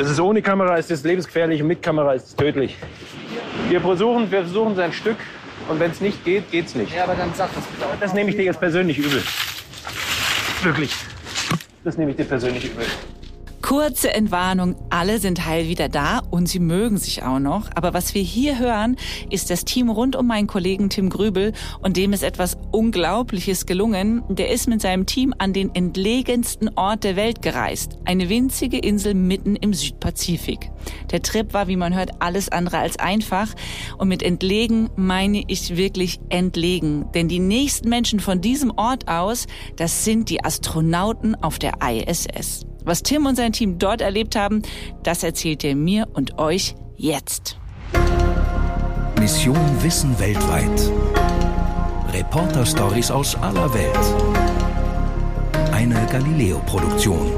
Das ist ohne Kamera ist das lebensgefährlich und mit Kamera ist es tödlich. Wir versuchen, wir versuchen sein Stück und wenn es nicht geht, geht es nicht. Ja, aber dann sag das bitte auch. Das nehme ich dir jetzt persönlich übel. Wirklich. Das nehme ich dir persönlich übel. Kurze Entwarnung, alle sind heil wieder da und sie mögen sich auch noch. Aber was wir hier hören, ist das Team rund um meinen Kollegen Tim Grübel und dem ist etwas Unglaubliches gelungen. Der ist mit seinem Team an den entlegensten Ort der Welt gereist. Eine winzige Insel mitten im Südpazifik. Der Trip war, wie man hört, alles andere als einfach. Und mit entlegen meine ich wirklich entlegen. Denn die nächsten Menschen von diesem Ort aus, das sind die Astronauten auf der ISS. Was Tim und sein Team dort erlebt haben, das erzählt er mir und euch jetzt. Mission Wissen weltweit. Reporter-Stories aus aller Welt. Eine Galileo-Produktion.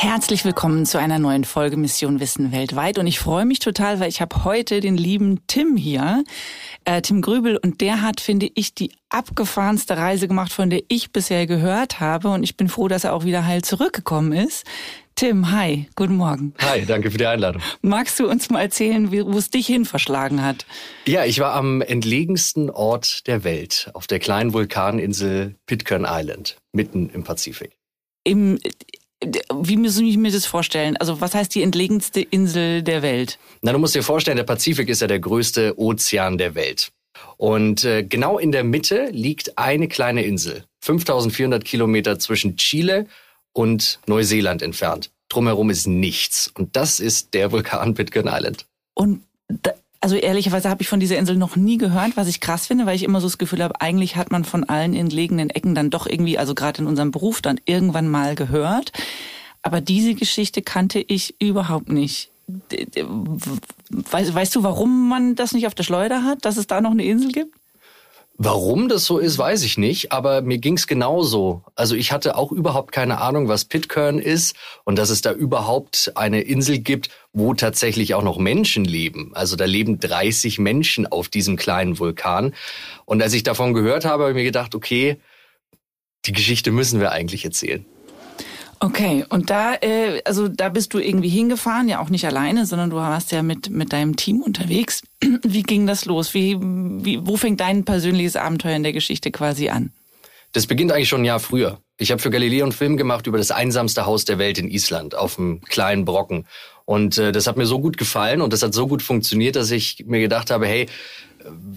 Herzlich willkommen zu einer neuen Folge Mission Wissen weltweit. Und ich freue mich total, weil ich habe heute den lieben Tim hier, äh, Tim Grübel, und der hat, finde ich, die abgefahrenste Reise gemacht, von der ich bisher gehört habe. Und ich bin froh, dass er auch wieder heil zurückgekommen ist. Tim, hi, guten Morgen. Hi, danke für die Einladung. Magst du uns mal erzählen, wo es dich hin verschlagen hat? Ja, ich war am entlegensten Ort der Welt, auf der kleinen Vulkaninsel Pitcairn Island, mitten im Pazifik. Im, wie muss ich mir das vorstellen? Also was heißt die entlegenste Insel der Welt? Na, du musst dir vorstellen, der Pazifik ist ja der größte Ozean der Welt. Und äh, genau in der Mitte liegt eine kleine Insel, 5400 Kilometer zwischen Chile und Neuseeland entfernt. Drumherum ist nichts. Und das ist der Vulkan Pitcairn Island. Und da, also ehrlicherweise habe ich von dieser Insel noch nie gehört, was ich krass finde, weil ich immer so das Gefühl habe, eigentlich hat man von allen entlegenen Ecken dann doch irgendwie, also gerade in unserem Beruf dann irgendwann mal gehört. Aber diese Geschichte kannte ich überhaupt nicht. Weißt, weißt du, warum man das nicht auf der Schleuder hat, dass es da noch eine Insel gibt? Warum das so ist, weiß ich nicht, aber mir ging's genauso. Also ich hatte auch überhaupt keine Ahnung, was Pitcairn ist und dass es da überhaupt eine Insel gibt, wo tatsächlich auch noch Menschen leben. Also da leben 30 Menschen auf diesem kleinen Vulkan. Und als ich davon gehört habe, habe ich mir gedacht, okay, die Geschichte müssen wir eigentlich erzählen. Okay, und da, äh, also da bist du irgendwie hingefahren, ja auch nicht alleine, sondern du warst ja mit mit deinem Team unterwegs. Wie ging das los? Wie, wie wo fängt dein persönliches Abenteuer in der Geschichte quasi an? Das beginnt eigentlich schon ein Jahr früher. Ich habe für Galileo einen Film gemacht über das einsamste Haus der Welt in Island auf einem kleinen Brocken. Und äh, das hat mir so gut gefallen und das hat so gut funktioniert, dass ich mir gedacht habe, hey,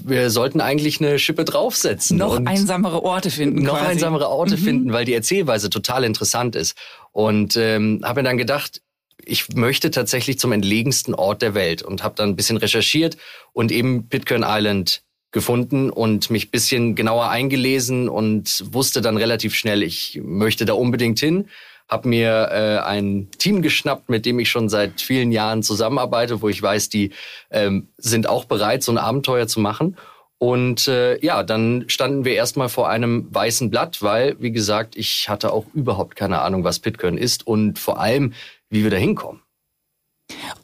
wir sollten eigentlich eine Schippe draufsetzen. Noch einsamere Orte finden. Noch quasi. einsamere Orte Mhm. finden, weil die Erzählweise total interessant ist. Und ähm, habe mir dann gedacht, ich möchte tatsächlich zum entlegensten Ort der Welt und habe dann ein bisschen recherchiert und eben Pitcairn Island gefunden und mich ein bisschen genauer eingelesen und wusste dann relativ schnell, ich möchte da unbedingt hin. Hab mir äh, ein Team geschnappt, mit dem ich schon seit vielen Jahren zusammenarbeite, wo ich weiß, die ähm, sind auch bereit, so ein Abenteuer zu machen. Und äh, ja, dann standen wir erstmal vor einem weißen Blatt, weil, wie gesagt, ich hatte auch überhaupt keine Ahnung, was Pitcairn ist und vor allem, wie wir da hinkommen.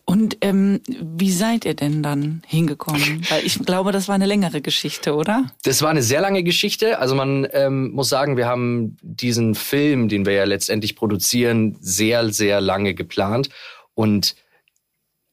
Und ähm, wie seid ihr denn dann hingekommen? Weil ich glaube, das war eine längere Geschichte, oder? Das war eine sehr lange Geschichte. Also man ähm, muss sagen, wir haben diesen Film, den wir ja letztendlich produzieren, sehr, sehr lange geplant. Und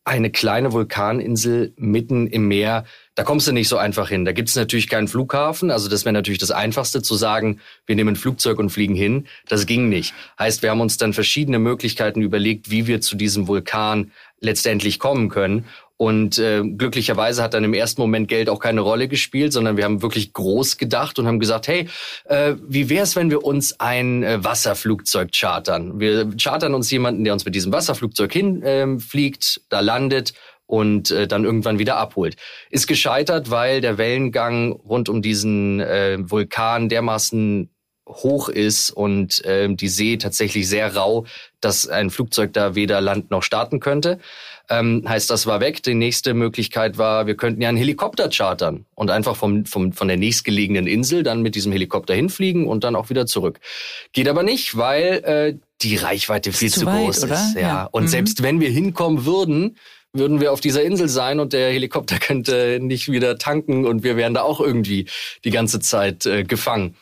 eine kleine Vulkaninsel mitten im Meer, da kommst du nicht so einfach hin. Da gibt's natürlich keinen Flughafen. Also das wäre natürlich das Einfachste zu sagen, wir nehmen ein Flugzeug und fliegen hin. Das ging nicht. Heißt, wir haben uns dann verschiedene Möglichkeiten überlegt, wie wir zu diesem Vulkan letztendlich kommen können. Und äh, glücklicherweise hat dann im ersten Moment Geld auch keine Rolle gespielt, sondern wir haben wirklich groß gedacht und haben gesagt, hey, äh, wie wär's, wenn wir uns ein äh, Wasserflugzeug chartern? Wir chartern uns jemanden, der uns mit diesem Wasserflugzeug hinfliegt, ähm, fliegt, da landet und äh, dann irgendwann wieder abholt. Ist gescheitert, weil der Wellengang rund um diesen äh, Vulkan dermaßen hoch ist und äh, die See tatsächlich sehr rau, dass ein Flugzeug da weder landen noch starten könnte. Ähm, heißt, das war weg. Die nächste Möglichkeit war, wir könnten ja einen Helikopter chartern und einfach vom, vom, von der nächstgelegenen Insel dann mit diesem Helikopter hinfliegen und dann auch wieder zurück. Geht aber nicht, weil äh, die Reichweite viel zu zu, weit, groß oder? ist. Ja. Ja. Und Mhm. selbst wenn wir hinkommen würden, würden wir auf dieser Insel sein und der Helikopter könnte nicht wieder tanken und wir wären da auch irgendwie die ganze Zeit äh, gefangen.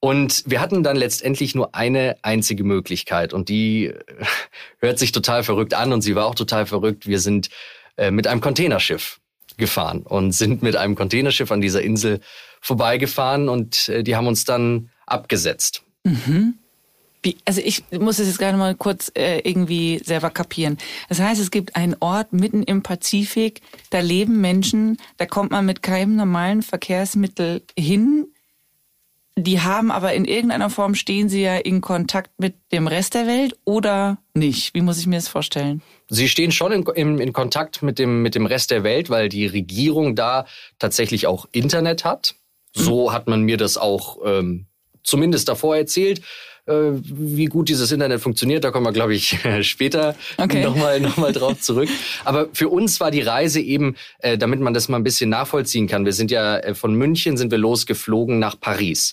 Und wir hatten dann letztendlich nur eine einzige Möglichkeit und die äh, hört sich total verrückt an und sie war auch total verrückt. Wir sind äh, mit einem Containerschiff gefahren und sind mit einem Containerschiff an dieser Insel vorbeigefahren und äh, die haben uns dann abgesetzt. Mhm. Also ich muss es jetzt gerade mal kurz äh, irgendwie selber kapieren. Das heißt, es gibt einen Ort mitten im Pazifik, da leben Menschen, da kommt man mit keinem normalen Verkehrsmittel hin. Die haben aber in irgendeiner Form stehen sie ja in Kontakt mit dem Rest der Welt oder nicht? Wie muss ich mir das vorstellen? Sie stehen schon in, in, in Kontakt mit dem, mit dem Rest der Welt, weil die Regierung da tatsächlich auch Internet hat. So hat man mir das auch ähm, zumindest davor erzählt. Äh, wie gut dieses Internet funktioniert, da kommen wir, glaube ich, später Okay. nochmal noch mal drauf zurück. Aber für uns war die Reise eben, äh, damit man das mal ein bisschen nachvollziehen kann. Wir sind ja äh, von München sind wir losgeflogen nach Paris.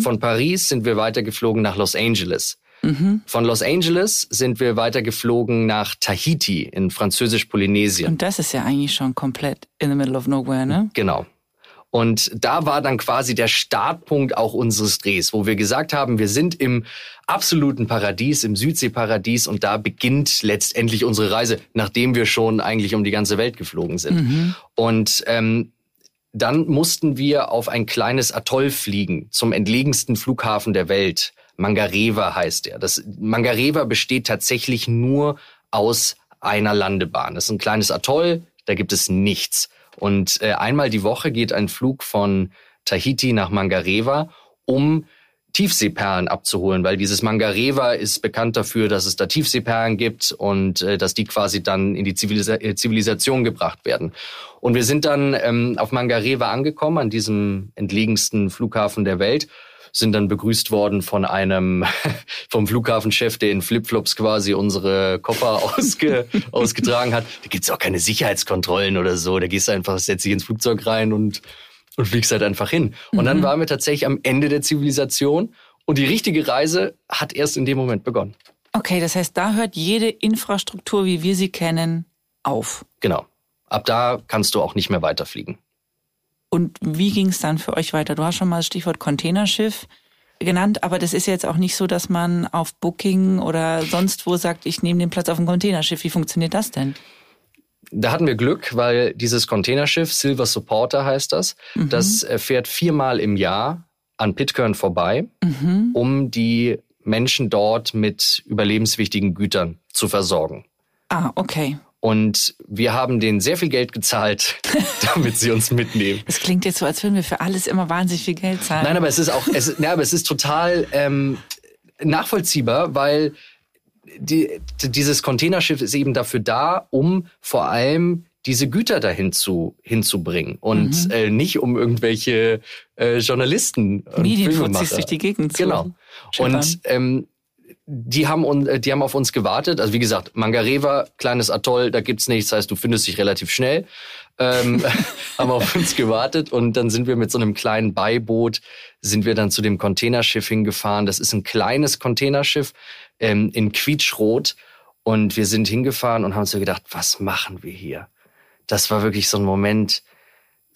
Von Paris sind wir weitergeflogen nach Los Angeles. Von Los Angeles sind wir weitergeflogen nach Tahiti in Französisch-Polynesien. Und das ist ja eigentlich schon komplett in the middle of nowhere, ne? Genau. Und da war dann quasi der Startpunkt auch unseres Drehs, wo wir gesagt haben, wir sind im absoluten Paradies, im Südseeparadies und da beginnt letztendlich unsere Reise, nachdem wir schon eigentlich um die ganze Welt geflogen sind. Und ähm, dann mussten wir auf ein kleines Atoll fliegen, zum entlegensten Flughafen der Welt. Mangareva heißt er. Das Mangareva besteht tatsächlich nur aus einer Landebahn. Das ist ein kleines Atoll, da gibt es nichts. Und äh, einmal die Woche geht ein Flug von Tahiti nach Mangareva, um Tiefseeperlen abzuholen, weil dieses Mangareva ist bekannt dafür, dass es da Tiefseeperlen gibt und äh, dass die quasi dann in die Zivilisa äh, Zivilisation gebracht werden. Und wir sind dann ähm, auf Mangareva angekommen, an diesem entlegensten Flughafen der Welt, sind dann begrüßt worden von einem, vom Flughafenchef, der in Flipflops quasi unsere Koffer ausge, ausgetragen hat. Da gibt's auch keine Sicherheitskontrollen oder so. Da gehst du einfach, setzt dich ins Flugzeug rein und, und fliegst halt einfach hin. Und dann waren wir tatsächlich am Ende der Zivilisation und die richtige Reise hat erst in dem Moment begonnen. Okay, das heißt, da hört jede Infrastruktur, wie wir sie kennen, auf. Genau. Ab da kannst du auch nicht mehr weiterfliegen. Und wie ging es dann für euch weiter? Du hast schon mal das Stichwort Containerschiff genannt, aber das ist jetzt auch nicht so, dass man auf Booking oder sonst wo sagt, ich nehme den Platz auf dem Containerschiff. Wie funktioniert das denn? Da hatten wir Glück, weil dieses Containerschiff, Silver Supporter heißt das, das äh, fährt viermal im Jahr an Pitcairn vorbei, um die Menschen dort mit überlebenswichtigen Gütern zu versorgen. Ah, okay. Und wir haben denen sehr viel Geld gezahlt, damit sie uns mitnehmen. Das klingt jetzt so, als würden wir für alles immer wahnsinnig viel Geld zahlen. Nein, aber es ist auch, es, ja, aber es ist total ähm, nachvollziehbar, weil die, dieses Containerschiff ist eben dafür da, um vor allem diese Güter dahin zu, hinzubringen und äh, nicht um irgendwelche äh, Journalisten und Medienfuzis durch die Gegend zu Genau. schippern. Und ähm, die haben, un- äh, die haben auf uns gewartet. Also wie gesagt, Mangareva, kleines Atoll, da gibt's nichts. Heißt, du findest dich relativ schnell. Ähm, haben auf uns gewartet und dann sind wir mit so einem kleinen Beiboot, sind wir dann zu dem Containerschiff hingefahren. Das ist ein kleines Containerschiff ähm, in Quietschrot. Und wir sind hingefahren und haben so gedacht, was machen wir hier? Das war wirklich so ein Moment,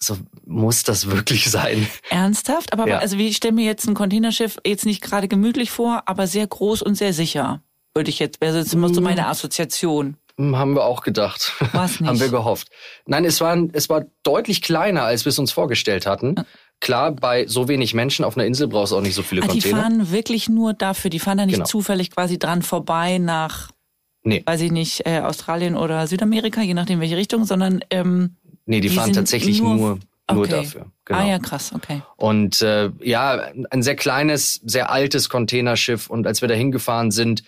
so muss das wirklich sein? Ernsthaft? Aber Ja. also wie ich stelle mir jetzt ein Containerschiff jetzt nicht gerade gemütlich vor, aber sehr groß und sehr sicher. Würde ich jetzt, wäre jetzt immer so meine Assoziation. Hm, Haben wir auch gedacht. War's nicht? Haben wir gehofft. Nein, es war, es war deutlich kleiner, als wir es uns vorgestellt hatten. Klar, bei so wenig Menschen auf einer Insel brauchst du auch nicht so viele Ah, die Container. fahren wirklich nur dafür, die fahren da nicht Genau. zufällig quasi dran vorbei nach, Nee, weiß ich nicht, äh, Australien oder Südamerika, je nachdem welche Richtung, sondern ähm, nee, die, die fahren tatsächlich nur, nur, okay. dafür. Genau. Ah ja, krass, okay. Und äh, ja, ein sehr kleines, sehr altes Containerschiff. Und als wir da hingefahren sind,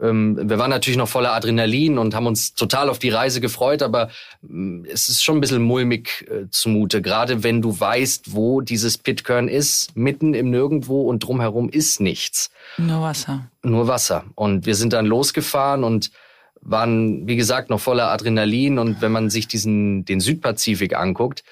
ähm, wir waren natürlich noch voller Adrenalin und haben uns total auf die Reise gefreut, aber ähm, es ist schon ein bisschen mulmig äh, zumute, gerade wenn du weißt, wo dieses Pitcairn ist, mitten im Nirgendwo und drumherum ist nichts Nur Wasser. nur Wasser. Und wir sind dann losgefahren und waren, wie gesagt, noch voller Adrenalin. Und wenn man sich diesen, den Südpazifik anguckt,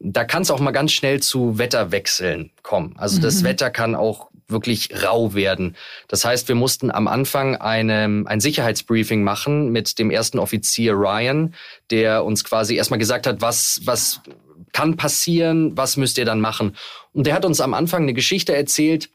da kann es auch mal ganz schnell zu Wetterwechseln kommen. Also das Wetter kann auch wirklich rau werden. Das heißt, wir mussten am Anfang eine, ein Sicherheitsbriefing machen mit dem ersten Offizier Ryan, der uns quasi erstmal gesagt hat, was, was kann passieren, was müsst ihr dann machen. Und der hat uns am Anfang eine Geschichte erzählt,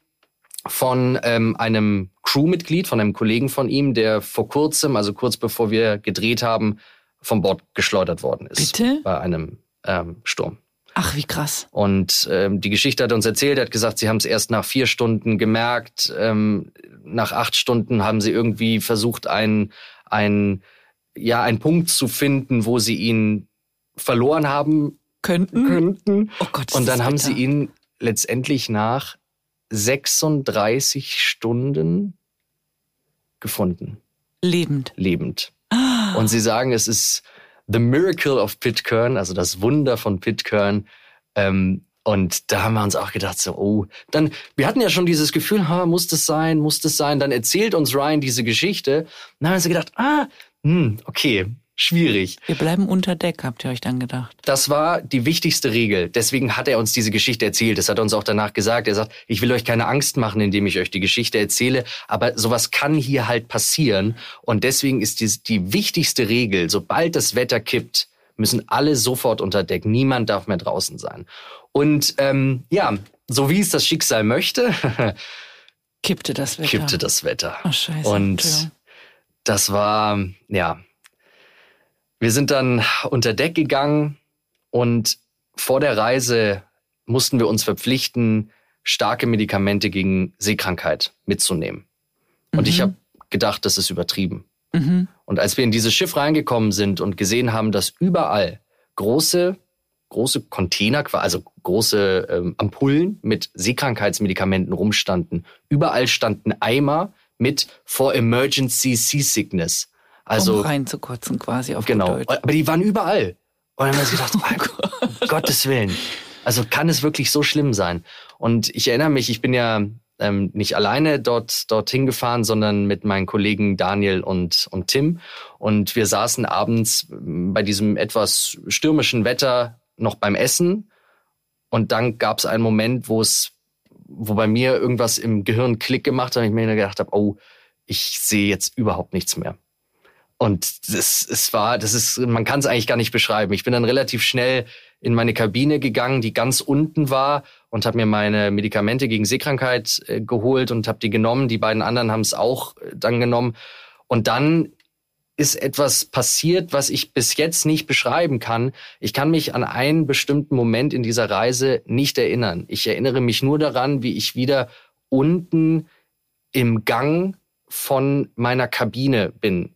von ähm, einem Crewmitglied, von einem Kollegen von ihm, der vor kurzem, also kurz bevor wir gedreht haben, vom Bord geschleudert worden ist. Bitte? Bei einem ähm, Sturm. Ach, wie krass. Und ähm, die Geschichte hat er uns erzählt, er hat gesagt, sie haben es erst nach vier Stunden gemerkt. Ähm, nach acht Stunden haben sie irgendwie versucht, einen, einen, ja, einen Punkt zu finden, wo sie ihn verloren haben Könnten? könnten. Oh Gott, ist Und dann haben bitter. sie ihn letztendlich nach 36 Stunden gefunden, lebend. lebend. Ah, Und sie sagen, es ist the miracle of Pitcairn, also das Wunder von Pitcairn. Ähm, und da haben wir uns auch gedacht, so, oh, dann, wir hatten ja schon dieses Gefühl, ha, muss das sein, muss das sein. Dann erzählt uns Ryan diese Geschichte. Und dann haben wir so gedacht, ah, hm, okay, schwierig. wir bleiben unter Deck, habt ihr euch dann gedacht. Das war die wichtigste Regel. Deswegen hat er uns diese Geschichte erzählt. Das hat er uns auch danach gesagt. Er sagt, ich will euch keine Angst machen, indem ich euch die Geschichte erzähle. Aber sowas kann hier halt passieren. Und deswegen ist die, die wichtigste Regel, sobald das Wetter kippt, müssen alle sofort unter Deck. Niemand darf mehr draußen sein. Und ähm, ja, so wie es das Schicksal möchte, Kippte das Wetter. kippte das Wetter. Oh, scheiße. Und das war, ja. Wir sind dann unter Deck gegangen und vor der Reise mussten wir uns verpflichten, starke Medikamente gegen Seekrankheit mitzunehmen. Und ich Mhm. habe gedacht, das ist übertrieben. Mhm. Und als wir in dieses Schiff reingekommen sind und gesehen haben, dass überall große, große Container, also große ähm, Ampullen mit Seekrankheitsmedikamenten rumstanden, überall standen Eimer mit For Emergency Seasickness. Also um reinzukotzen quasi auf genau, Deutsch. aber die waren überall. Und dann haben wir gedacht, Oh um Gottes Willen. Also kann es wirklich so schlimm sein? Und ich erinnere mich, ich bin ja ähm, nicht alleine dort dorthin gefahren, sondern mit meinen Kollegen Daniel und und Tim. Und wir saßen abends bei diesem etwas stürmischen Wetter noch beim Essen. Und dann gab es einen Moment, wo es, wo bei mir irgendwas im Gehirn Klick gemacht hat und ich mir gedacht habe, oh, ich sehe jetzt überhaupt nichts mehr. Und das, es war, das ist, man kann es eigentlich gar nicht beschreiben. Ich bin dann relativ schnell in meine Kabine gegangen, die ganz unten war, und habe mir meine Medikamente gegen Seekrankheit äh, geholt und habe die genommen. Die beiden anderen haben es auch äh, dann genommen. Und dann ist etwas passiert, was ich bis jetzt nicht beschreiben kann. Ich kann mich an einen bestimmten Moment in dieser Reise nicht erinnern. Ich erinnere mich nur daran, wie ich wieder unten im Gang von meiner Kabine bin.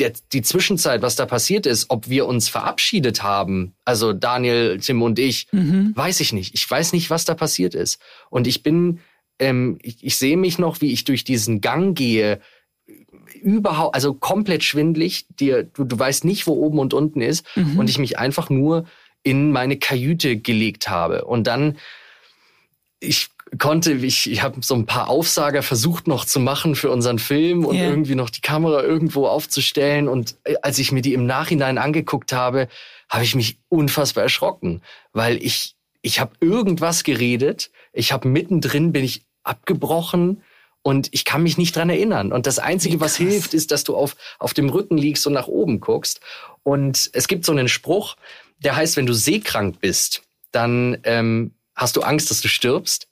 Der, die Zwischenzeit, was da passiert ist, ob wir uns verabschiedet haben, also Daniel, Tim und ich, Mhm. weiß ich nicht. Ich weiß nicht, was da passiert ist. Und ich bin, ähm, ich, ich sehe mich noch, wie ich durch diesen Gang gehe, überhaupt, also komplett schwindlig. Dir, du, du weißt nicht, wo oben und unten ist. Mhm. Und ich mich einfach nur in meine Kajüte gelegt habe. Und dann, ich konnte, ich, ich habe so ein paar Aufsager versucht noch zu machen für unseren Film und Ja. irgendwie noch die Kamera irgendwo aufzustellen. Und äh, als ich mir die im Nachhinein angeguckt habe, habe ich mich unfassbar erschrocken, weil ich, ich habe irgendwas geredet, ich habe mittendrin bin ich abgebrochen und ich kann mich nicht dran erinnern. Und das Einzige, was hilft, ist, dass du auf, auf dem Rücken liegst und nach oben guckst. Und es gibt so einen Spruch, der heißt, wenn du seekrank bist, dann ähm, hast du Angst, dass du stirbst.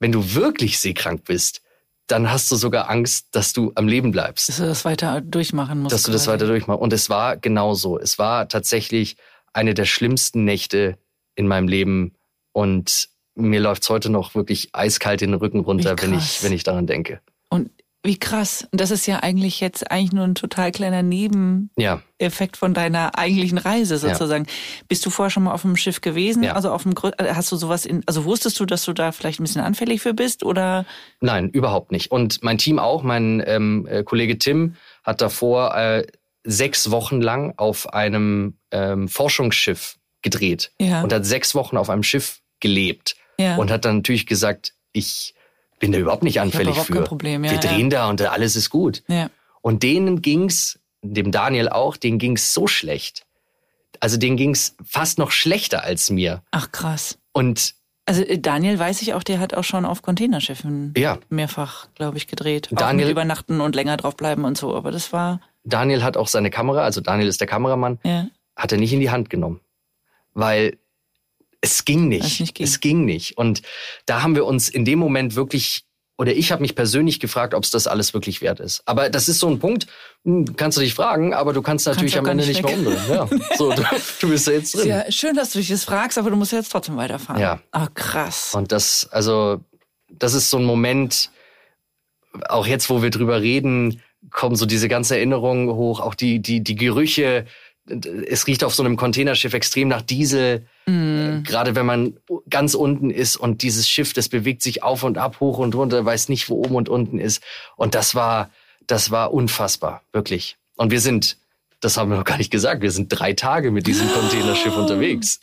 Wenn du wirklich seekrank bist, dann hast du sogar Angst, dass du am Leben bleibst Dass du das weiter durchmachen musst. dass du das weiter durchmachst. Und es war genauso. Es war tatsächlich eine der schlimmsten Nächte in meinem Leben. Und mir läuft's heute noch wirklich eiskalt den Rücken runter, wenn ich, wenn ich daran denke. Und wie krass. Und das ist ja eigentlich jetzt eigentlich nur ein total kleiner Nebeneffekt Ja, von deiner eigentlichen Reise sozusagen. Bist du vorher schon mal auf dem Schiff gewesen? Ja. Also auf dem äh, hast du sowas in, also wusstest du, dass du da vielleicht ein bisschen anfällig für bist oder? nein, überhaupt nicht. Und mein Team auch, mein ähm, äh, Kollege Tim hat davor äh, sechs Wochen lang auf einem ähm, Forschungsschiff gedreht Ja. und hat sechs Wochen auf einem Schiff gelebt Ja. und hat dann natürlich gesagt, ich bin da überhaupt nicht anfällig überhaupt für. Problem, ja, Wir ja. drehen da und alles ist gut. ja. Und denen ging's, dem Daniel auch, denen ging's so schlecht. Also denen ging's fast noch schlechter als mir. Ach krass. Und Also äh, Daniel weiß ich auch, der hat auch schon auf Containerschiffen ja, mehrfach, glaube ich, gedreht. auch Daniel- mit übernachten und länger draufbleiben und so. Aber das war, Daniel hat auch seine Kamera, also Daniel ist der Kameramann, ja. hat er nicht in die Hand genommen. Weil es ging nicht. Es nicht ging. Es ging nicht. Und da haben wir uns in dem Moment wirklich oder ich habe mich persönlich gefragt, ob es das alles wirklich wert ist. Aber das ist so ein Punkt, hm, kannst du dich fragen, aber du kannst natürlich Kannst am Ende nicht nicht mehr umdrehen. Ja. So, du, du bist ja jetzt drin. Ja, schön, dass du dich das fragst, aber du musst ja jetzt trotzdem weiterfahren. Ja. Ah, krass. Und das, also, das ist so ein Moment, auch jetzt, wo wir drüber reden, kommen so diese ganze Erinnerungen hoch, auch die, die, die Gerüche. Es riecht auf so einem Containerschiff extrem nach Diesel. Mhm. Gerade wenn man ganz unten ist und dieses Schiff, das bewegt sich auf und ab, hoch und runter, weiß nicht, wo oben und unten ist. Und das war, das war unfassbar, wirklich. Und wir sind, das haben wir noch gar nicht gesagt, wir sind drei Tage mit diesem Containerschiff unterwegs.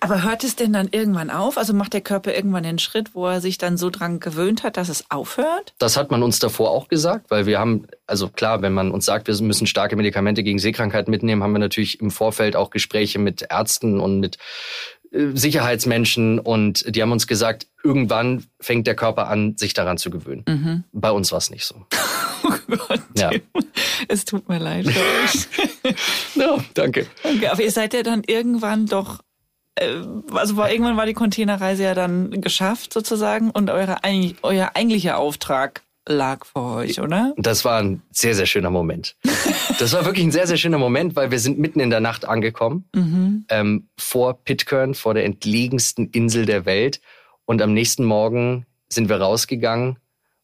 Aber hört es denn dann irgendwann auf? Also macht der Körper irgendwann den Schritt, wo er sich dann so dran gewöhnt hat, dass es aufhört? Das hat man uns davor auch gesagt, weil wir haben, also klar, wenn man uns sagt, wir müssen starke Medikamente gegen Seekrankheit mitnehmen, haben wir natürlich im Vorfeld auch Gespräche mit Ärzten und mit Sicherheitsmenschen und die haben uns gesagt, irgendwann fängt der Körper an, sich daran zu gewöhnen. Bei uns war es nicht so. Oh Gott. Ja. Es tut mir leid. Ja, danke. Okay, aber ihr seid ja dann irgendwann doch, äh, also war, irgendwann war die Containerreise ja dann geschafft sozusagen und eure, euer eigentlicher Auftrag lag vor euch, oder? Das war ein sehr, sehr schöner Moment. Das war wirklich ein sehr, sehr schöner Moment, weil wir sind mitten in der Nacht angekommen, ähm, vor Pitcairn, vor der entlegensten Insel der Welt. Und am nächsten Morgen sind wir rausgegangen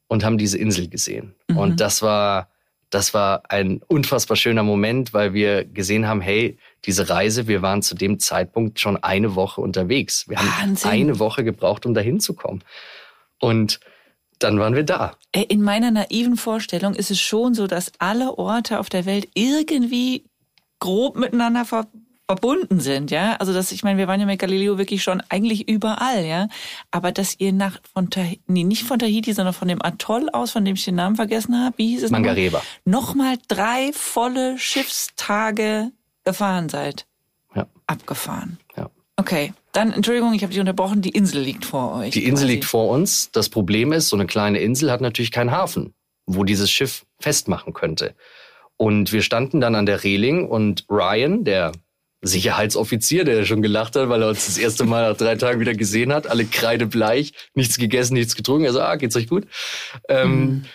und haben diese Insel gesehen. Und das war, das war ein unfassbar schöner Moment, weil wir gesehen haben, hey, diese Reise, wir waren zu dem Zeitpunkt schon eine Woche unterwegs. Wir haben Wahnsinn. eine Woche gebraucht, um da hinzukommen. Und dann waren wir da. Äh, In meiner naiven Vorstellung ist es schon so, dass alle Orte auf der Welt irgendwie grob miteinander ver verbunden sind, ja. Also dass ich meine, wir waren ja mit Galileo wirklich schon eigentlich überall, ja. Aber dass ihr nach von Tahiti, nee, nicht von Tahiti, sondern von dem Atoll aus, von dem ich den Namen vergessen habe, wie hieß es Mangareva. Nochmal drei volle Schiffstage gefahren seid. Ja. Abgefahren. Okay, dann Entschuldigung, ich habe dich unterbrochen. Die Insel liegt vor euch. Die Insel quasi. liegt vor uns. Das Problem ist, so eine kleine Insel hat natürlich keinen Hafen, wo dieses Schiff festmachen könnte. Und wir standen dann an der Reling und Ryan, der Sicherheitsoffizier, der schon gelacht hat, weil er uns das erste Mal nach drei Tagen wieder gesehen hat, alle kreidebleich, nichts gegessen, nichts getrunken. Er so, ah, geht's euch gut? Ähm,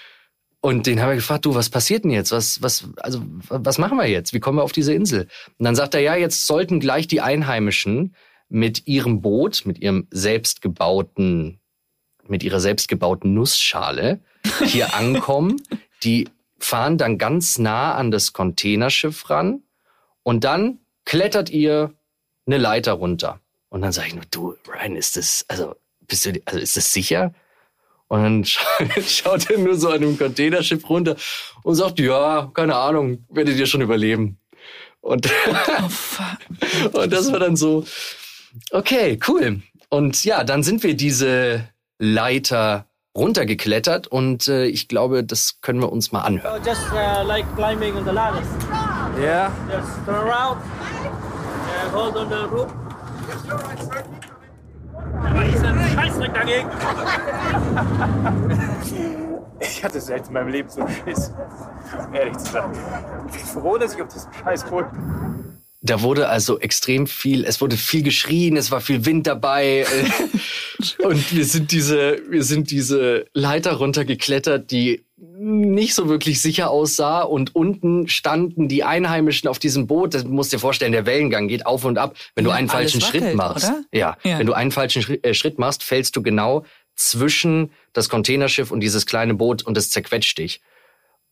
und den haben wir gefragt, du, was passiert denn jetzt? Was, was, also, was machen wir jetzt? Wie kommen wir auf diese Insel? Und dann sagt er, ja, jetzt sollten gleich die Einheimischen mit ihrem Boot, mit ihrem selbstgebauten, mit ihrer selbstgebauten Nussschale hier ankommen. Die fahren dann ganz nah an das Containerschiff ran und dann klettert ihr eine Leiter runter. Und dann sage ich nur, du, Ryan, ist das, also, bist du, also ist das sicher? Und dann scha- schaut er nur so an einem Containerschiff runter und sagt, ja, keine Ahnung, werdet ihr schon überleben. Und, Oh, und das war dann so, okay, cool. Und ja, dann sind wir diese Leiter runtergeklettert und äh, ich glaube, das können wir uns mal anhören. So just uh, like climbing on the ladders. Ja. Just turn around and hold on the rope. Aber ist ein Scheißdreck dagegen. Ich hatte selten in meinem Leben so einen Schiss. Um ehrlich zu sein. Ich bin froh, dass ich auf diesem scheiß Boot bin. Da wurde also extrem viel, es wurde viel geschrien, es war viel Wind dabei. und wir sind diese, wir sind diese Leiter runtergeklettert, die nicht so wirklich sicher aussah. Und unten standen die Einheimischen auf diesem Boot. Das musst dir vorstellen, der Wellengang geht auf und ab. Wenn du einen falschen Schritt wackelt, machst. oder? Ja, Ja. wenn du einen falschen Schritt, äh, Schritt machst, fällst du genau zwischen das Containerschiff und dieses kleine Boot und es zerquetscht dich.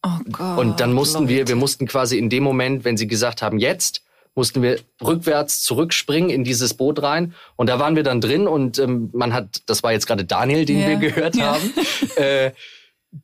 Oh Gott. Und dann mussten wir, Leute. wir mussten quasi in dem Moment, wenn sie gesagt haben, jetzt, mussten wir rückwärts zurückspringen in dieses Boot rein. Und da waren wir dann drin und ähm, man hat, das war jetzt gerade Daniel, den Ja, wir gehört ja. haben, äh,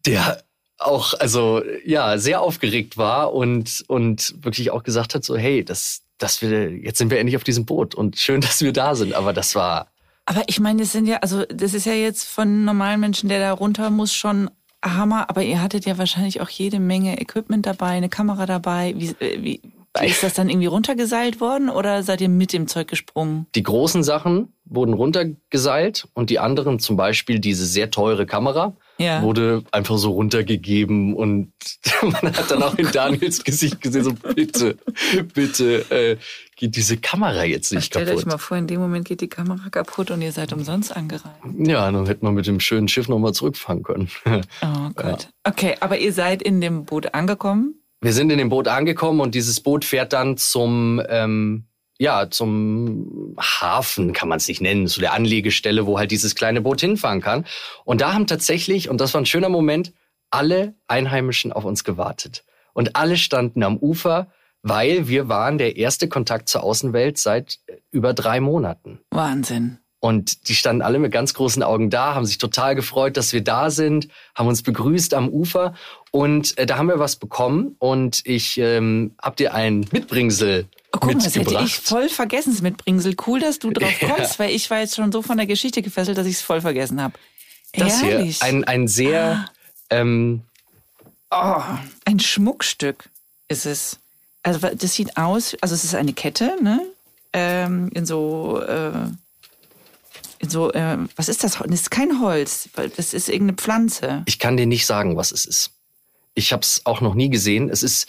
der auch, also ja, sehr aufgeregt war und, und wirklich auch gesagt hat, so, hey, das, das wir, jetzt sind wir endlich auf diesem Boot und schön, dass wir da sind. Aber das war, Aber ich meine, das sind ja, also das ist ja jetzt von normalen Menschen, der da runter muss, schon Hammer. Aber ihr hattet ja wahrscheinlich auch jede Menge Equipment dabei, eine Kamera dabei. Wie, äh, wie ist das dann irgendwie runtergeseilt worden oder seid ihr mit dem Zeug gesprungen? die großen Sachen wurden runtergeseilt und die anderen, zum Beispiel diese sehr teure Kamera, Ja. wurde einfach so runtergegeben und man hat dann auch in Daniels Gesicht gesehen, so bitte, bitte, äh, geht diese Kamera jetzt nicht Stellt euch kaputt. mal vor, in dem Moment geht die Kamera kaputt und ihr seid umsonst angereist. Ja, dann hätte man mit dem schönen Schiff nochmal zurückfahren können. Oh Gott. Okay, aber ihr seid in dem Boot angekommen. Wir sind in dem Boot angekommen und dieses Boot fährt dann zum, ähm, ja, zum Hafen, kann man es nicht nennen, zu der Anlegestelle, wo halt dieses kleine Boot hinfahren kann. Und da haben tatsächlich, und das war ein schöner Moment, alle Einheimischen auf uns gewartet. Und alle standen am Ufer, weil wir waren der erste Kontakt zur Außenwelt seit äh, über drei Monaten. Wahnsinn. Und die standen alle mit ganz großen Augen da, haben sich total gefreut, dass wir da sind, haben uns begrüßt am Ufer. Und äh, da haben wir was bekommen. Und ich ähm, hab dir ein Mitbringsel Oh, guck mal, das hätte ich voll vergessen, das mit Bringsel. Cool, dass du drauf Ja. kommst, weil ich war jetzt schon so von der Geschichte gefesselt, dass ich es voll vergessen habe. das hier, ein, ein sehr, ähm, oh, ein Schmuckstück ist es. Also das sieht aus, also es ist eine Kette, ne? Ähm, in so, äh, so, äh, was ist das? Das ist kein Holz, das ist irgendeine Pflanze. ich kann dir nicht sagen, was es ist. Ich habe es auch noch nie gesehen. Es ist,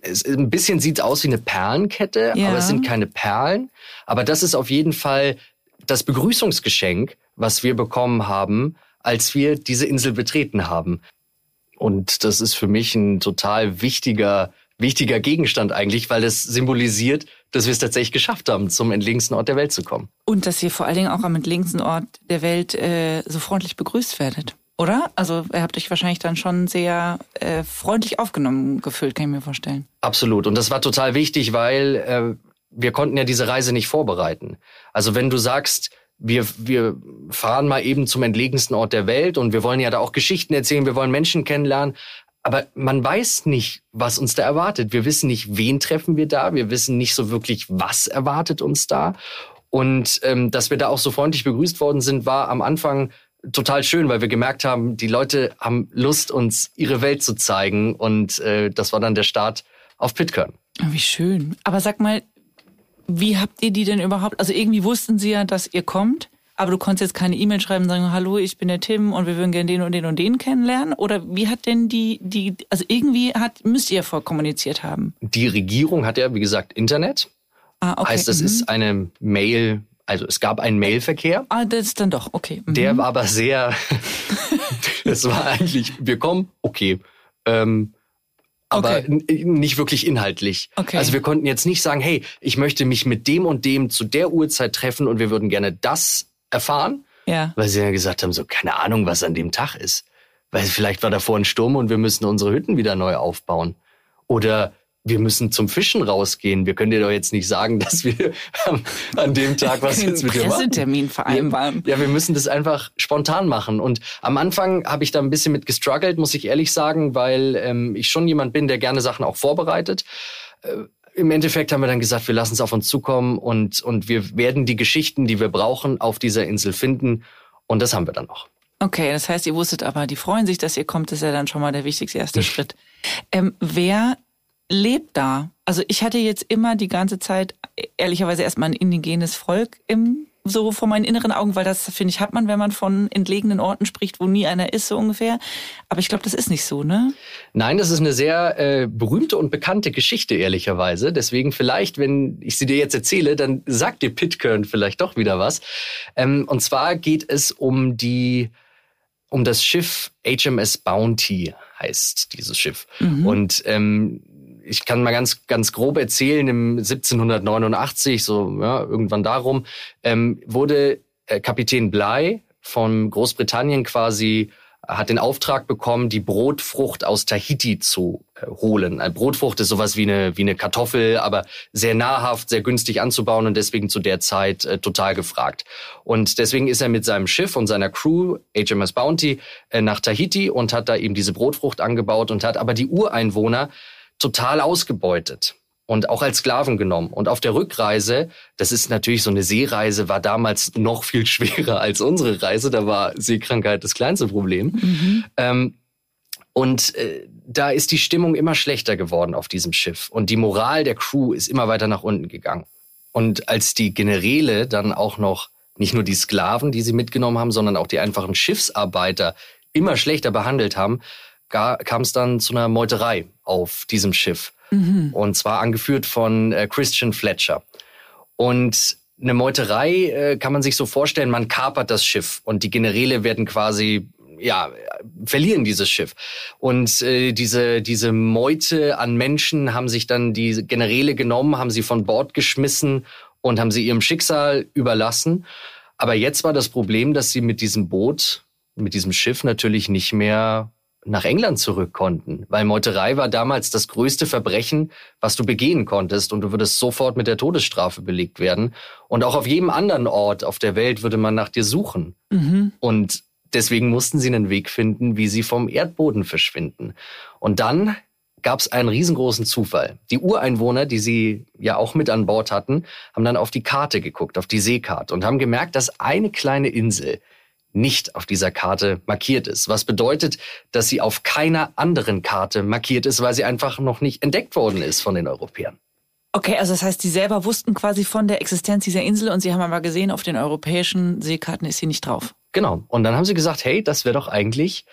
es, ein bisschen sieht aus wie eine Perlenkette, Ja. aber es sind keine Perlen. Aber das ist auf jeden Fall das Begrüßungsgeschenk, was wir bekommen haben, als wir diese Insel betreten haben. Und das ist für mich ein total wichtiger, wichtiger Gegenstand eigentlich, weil es symbolisiert, dass wir es tatsächlich geschafft haben, zum entlegensten Ort der Welt zu kommen. Und dass ihr vor allen Dingen auch am entlegensten Ort der Welt äh, so freundlich begrüßt werdet. Oder? Also ihr habt euch wahrscheinlich dann schon sehr äh, freundlich aufgenommen gefühlt, kann ich mir vorstellen. Absolut. Und das war total wichtig, weil äh, wir konnten ja diese Reise nicht vorbereiten. Also wenn du sagst, wir, wir fahren mal eben zum entlegensten Ort der Welt und wir wollen ja da auch Geschichten erzählen, wir wollen Menschen kennenlernen, aber man weiß nicht, was uns da erwartet. Wir wissen nicht, wen treffen wir da, wir wissen nicht so wirklich, was erwartet uns da. Und ähm, dass wir da auch so freundlich begrüßt worden sind, war am Anfang total schön, weil wir gemerkt haben, die Leute haben Lust, uns ihre Welt zu zeigen. Und äh, das war dann der Start auf Pitcairn. Oh, wie schön. Aber sag mal, wie habt ihr die denn überhaupt? Also irgendwie wussten sie ja, dass ihr kommt, aber du konntest jetzt keine E-Mail schreiben und sagen, hallo, ich bin der Tim und wir würden gerne den und den und den kennenlernen. Oder wie hat denn die, die, also irgendwie hat, müsst ihr vorkommuniziert haben. Die Regierung hat ja, wie gesagt, Internet. Ah, okay. Heißt, es mhm. ist eine Mail, also es gab einen Mailverkehr. Ah, das ist dann doch, okay. Mhm. Der war aber sehr, es war eigentlich, wir kommen, okay. Ähm, aber Okay. nicht wirklich inhaltlich. Okay. Also wir konnten jetzt nicht sagen, hey, ich möchte mich mit dem und dem zu der Uhrzeit treffen und wir würden gerne das erfahren, Ja. weil sie ja gesagt haben, so keine Ahnung, was an dem Tag ist. Weil vielleicht war davor ein Sturm und wir müssen unsere Hütten wieder neu aufbauen. Oder wir müssen zum Fischen rausgehen. Wir können dir doch jetzt nicht sagen, dass wir an dem Tag was jetzt mit dir machen. Pressetermin vereinbaren. Ja, wir müssen das einfach spontan machen. Und am Anfang habe ich da ein bisschen mit gestruggelt, muss ich ehrlich sagen, weil ähm, ich schon jemand bin, der gerne Sachen auch vorbereitet. Äh, Im Endeffekt haben wir dann gesagt, wir lassen es auf uns zukommen und, und wir werden die Geschichten, die wir brauchen, auf dieser Insel finden. Und das haben wir dann auch. Okay, das heißt, ihr wusstet aber, die freuen sich, dass ihr kommt, das ist ja dann schon mal der wichtigste erste Schritt. Ähm, wer lebt da? Also ich hatte jetzt immer die ganze Zeit ehrlicherweise erstmal ein indigenes Volk im so vor meinen inneren Augen, weil das finde ich hat man, wenn man von entlegenen Orten spricht, wo nie einer ist so ungefähr. Aber ich glaube, das ist nicht so, ne? Nein, das ist eine sehr äh, berühmte und bekannte Geschichte, ehrlicherweise. Deswegen vielleicht, wenn ich sie dir jetzt erzähle, dann sagt dir Pitcairn vielleicht doch wieder was. Ähm, und zwar geht es um die, um das Schiff HMS Bounty heißt dieses Schiff. Und ähm, ich kann mal ganz, ganz grob erzählen, im 1789, so ja, irgendwann darum, ähm, wurde äh, Kapitän Bligh von Großbritannien quasi hat den Auftrag bekommen, die Brotfrucht aus Tahiti zu äh, holen. Eine Brotfrucht ist sowas wie eine, wie eine Kartoffel, aber sehr nahrhaft, sehr günstig anzubauen und deswegen zu der Zeit äh, total gefragt. Und deswegen ist er mit seinem Schiff und seiner Crew, HMS Bounty, äh, nach Tahiti und hat da eben diese Brotfrucht angebaut und hat aber die Ureinwohner total ausgebeutet und auch als Sklaven genommen. Und auf der Rückreise, das ist natürlich so eine Seereise, war damals noch viel schwerer als unsere Reise. Da war Seekrankheit das kleinste Problem. Ähm, und äh, da ist die Stimmung immer schlechter geworden auf diesem Schiff. Und die Moral der Crew ist immer weiter nach unten gegangen. Und als die Generäle dann auch noch nicht nur die Sklaven, die sie mitgenommen haben, sondern auch die einfachen Schiffsarbeiter immer schlechter behandelt haben, kam es dann zu einer Meuterei auf diesem Schiff. Mhm. Und zwar angeführt von äh, Christian Fletcher. Und eine Meuterei äh, kann man sich so vorstellen, man kapert das Schiff und die Generäle werden quasi ja, verlieren dieses Schiff. Und äh, diese, diese Meute an Menschen haben sich dann die Generäle genommen, haben sie von Bord geschmissen und haben sie ihrem Schicksal überlassen. Aber jetzt war das Problem, dass sie mit diesem Boot, mit diesem Schiff natürlich nicht mehr nach England zurück konnten, weil Meuterei war damals das größte Verbrechen, was du begehen konntest und du würdest sofort mit der Todesstrafe belegt werden und auch auf jedem anderen Ort auf der Welt würde man nach dir suchen. Mhm. Und deswegen mussten sie einen Weg finden, wie sie vom Erdboden verschwinden. Und dann gab es einen riesengroßen Zufall. Die Ureinwohner, die sie ja auch mit an Bord hatten, haben dann auf die Karte geguckt, auf die Seekarte und haben gemerkt, dass eine kleine Insel nicht auf dieser Karte markiert ist. Was bedeutet, dass sie auf keiner anderen Karte markiert ist, weil sie einfach noch nicht entdeckt worden ist von den Europäern. Okay, also das heißt, die selber wussten quasi von der Existenz dieser Insel und sie haben aber gesehen, auf den europäischen Seekarten ist sie nicht drauf. Genau. Und dann haben sie gesagt, hey, das wäre doch eigentlich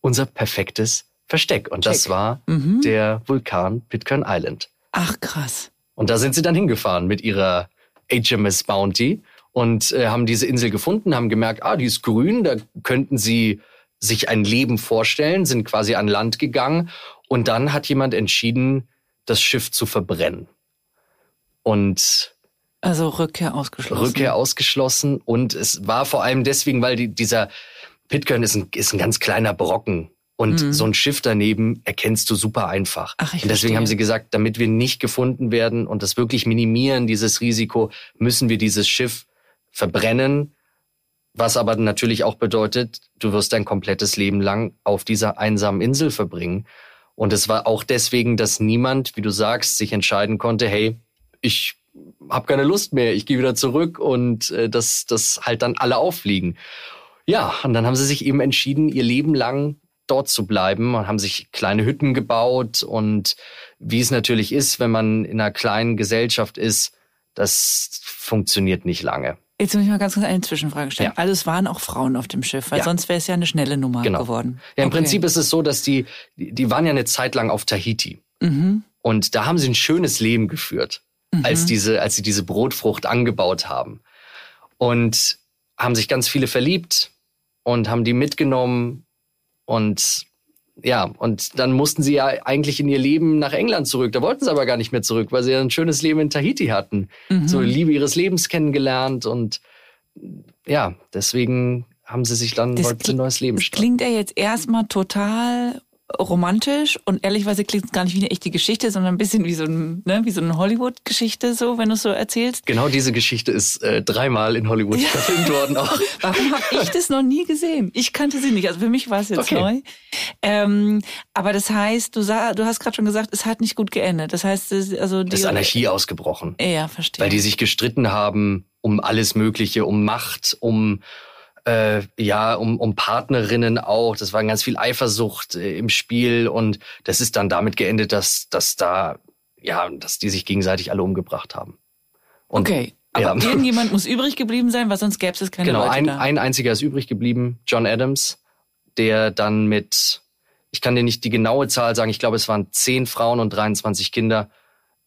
unser perfektes Versteck. Und Check. das war mhm. der Vulkan Pitcairn Island. Ach, krass. Und da sind sie dann hingefahren mit ihrer HMS Bounty und äh, haben diese Insel gefunden, haben gemerkt, ah, die ist grün, da könnten sie sich ein Leben vorstellen, sind quasi an Land gegangen und dann hat jemand entschieden, das Schiff zu verbrennen. Und also Rückkehr ausgeschlossen. Rückkehr ausgeschlossen und es war vor allem deswegen, weil die, dieser Pitcairn ist ein, ist ein ganz kleiner Brocken und mhm. so ein Schiff daneben erkennst du super einfach. Ach, ich und deswegen verstehe. haben sie gesagt, damit wir nicht gefunden werden und das wirklich minimieren, dieses Risiko, müssen wir dieses Schiff verbrennen, was aber natürlich auch bedeutet, du wirst dein komplettes Leben lang auf dieser einsamen Insel verbringen. Und es war auch deswegen, dass niemand, wie du sagst, sich entscheiden konnte, hey, ich habe keine Lust mehr, ich gehe wieder zurück und äh, dass das halt dann alle auffliegen. Ja, und dann haben sie sich eben entschieden, ihr Leben lang dort zu bleiben und haben sich kleine Hütten gebaut und wie es natürlich ist, wenn man in einer kleinen Gesellschaft ist, das funktioniert nicht lange. Jetzt muss ich mal ganz kurz eine Zwischenfrage stellen. Ja. Also es waren auch Frauen auf dem Schiff, weil ja. sonst wäre es ja eine schnelle Nummer genau. geworden. Ja, im okay. Prinzip ist es so, dass die, die waren ja eine Zeit lang auf Tahiti. Mhm. Und da haben sie ein schönes Leben geführt, mhm. als diese, als sie diese Brotfrucht angebaut haben. Und haben sich ganz viele verliebt und haben die mitgenommen und ja, und dann mussten sie ja eigentlich in ihr Leben nach England zurück. Da wollten sie aber gar nicht mehr zurück, weil sie ja ein schönes Leben in Tahiti hatten. Mhm. So Liebe ihres Lebens kennengelernt und ja, deswegen haben sie sich dann das ein neues Leben starten. Klingt ja jetzt erstmal total romantisch und ehrlichweise klingt es gar nicht wie eine echte Geschichte, sondern ein bisschen wie so, ein, ne, wie so eine Hollywood-Geschichte, so, wenn du es so erzählst. Genau diese Geschichte ist äh, dreimal in Hollywood ja. verfilmt worden auch. Warum habe ich das noch nie gesehen? Ich kannte sie nicht. Also für mich war es jetzt okay. neu. Ähm, aber das heißt, du, sah, du hast gerade schon gesagt, es hat nicht gut geendet. Das heißt, also die es ist Anarchie ausgebrochen. Ja, verstehe. Weil die sich gestritten haben um alles Mögliche, um Macht, um äh, ja, um, um Partnerinnen auch. Das war ganz viel Eifersucht äh, im Spiel und das ist dann damit geendet, dass, dass da, ja, dass die sich gegenseitig alle umgebracht haben. Und, okay. Aber ja. irgendjemand muss übrig geblieben sein, weil sonst gäbe es keine genau, Leute ein, da. ein einziger ist übrig geblieben, John Adams, der dann mit, ich kann dir nicht die genaue Zahl sagen, ich glaube, es waren zehn Frauen und 23 Kinder,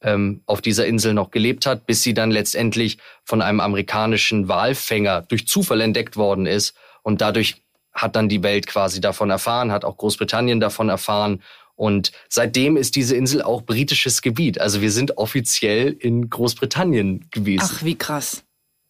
ähm, auf dieser Insel noch gelebt hat, bis sie dann letztendlich von einem amerikanischen Walfänger durch Zufall entdeckt worden ist. Und dadurch hat dann die Welt quasi davon erfahren, hat auch Großbritannien davon erfahren. Und seitdem ist diese Insel auch britisches Gebiet. Also wir sind offiziell in Großbritannien gewesen. Ach, wie krass.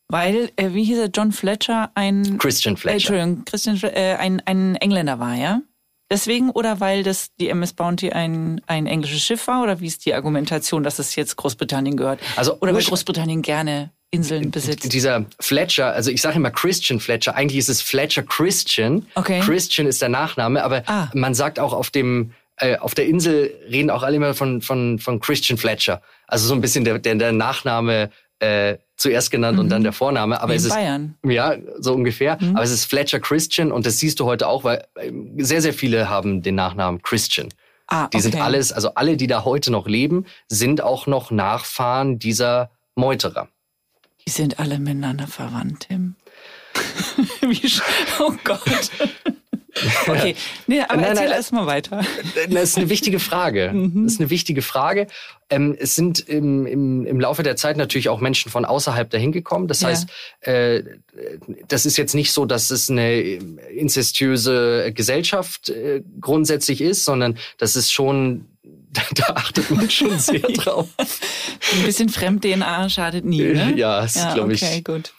Weil, äh, wie hieß er, John Fletcher, ein... Christian Fletcher. Äh, Entschuldigung, Christian, äh, ein, ein Engländer war, ja? Deswegen oder weil das die MS Bounty ein, ein englisches Schiff war oder wie ist die Argumentation, dass es jetzt Großbritannien gehört? Also oder weil Großbritannien gerne Inseln besitzt. Dieser Fletcher, also ich sage immer Christian Fletcher, eigentlich ist es Fletcher Christian. Okay. Christian ist der Nachname, aber ah. man sagt auch auf dem äh, auf der Insel reden auch alle immer von von von Christian Fletcher. Also so ein bisschen der der, der Nachname äh, zuerst genannt mhm. und dann der Vorname. Aber Wie es ist Bayern. ja so ungefähr. Mhm. Aber es ist Fletcher Christian und das siehst du heute auch, weil äh, sehr sehr viele haben den Nachnamen Christian. Ah, okay. Die sind alles, also alle, die da heute noch leben, sind auch noch Nachfahren dieser Meuterer. Die sind alle miteinander verwandt, Tim. Oh Gott. Okay, nee, aber Nein, erzähl nein, erst mal weiter. Das ist eine wichtige Frage. Das ist eine wichtige Frage. Ähm, es sind im, im, im Laufe der Zeit natürlich auch Menschen von außerhalb dahin gekommen. Das Ja. heißt, äh, das ist jetzt nicht so, dass es eine inzestiöse Gesellschaft äh, grundsätzlich ist, sondern das ist schon, da, da achtet man schon sehr drauf. Ein bisschen Fremd-DNA schadet nie, ne? Ja, das ja glaube okay, ich. gut.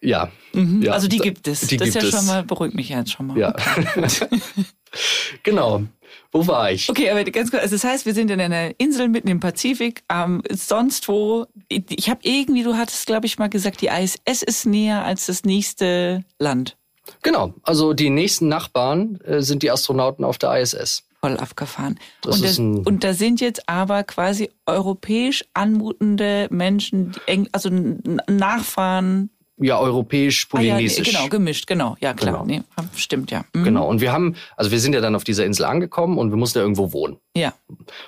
Ja. Mhm. ja. also die gibt es. Die das gibt ist ja es. schon mal, beruhigt mich jetzt schon mal. Ja. genau. Wo war ich? Okay, aber ganz kurz, also das heißt, wir sind in einer Insel mitten im Pazifik, ähm, sonst wo, ich habe irgendwie, du hattest, glaube ich, mal gesagt, die ISS ist näher als das nächste Land. Genau. Also die nächsten Nachbarn äh, sind die Astronauten auf der ISS. Voll abgefahren. Das und, ein- und da sind jetzt aber quasi europäisch anmutende Menschen, die eng, also Nachfahren. Ja, Ah, ja, europäisch-polynesisch. genau, gemischt, genau. Ja, klar. Genau. Nee, stimmt, ja. Mhm. Genau. Und wir haben, also wir sind ja dann auf dieser Insel angekommen und wir mussten ja irgendwo wohnen. Ja.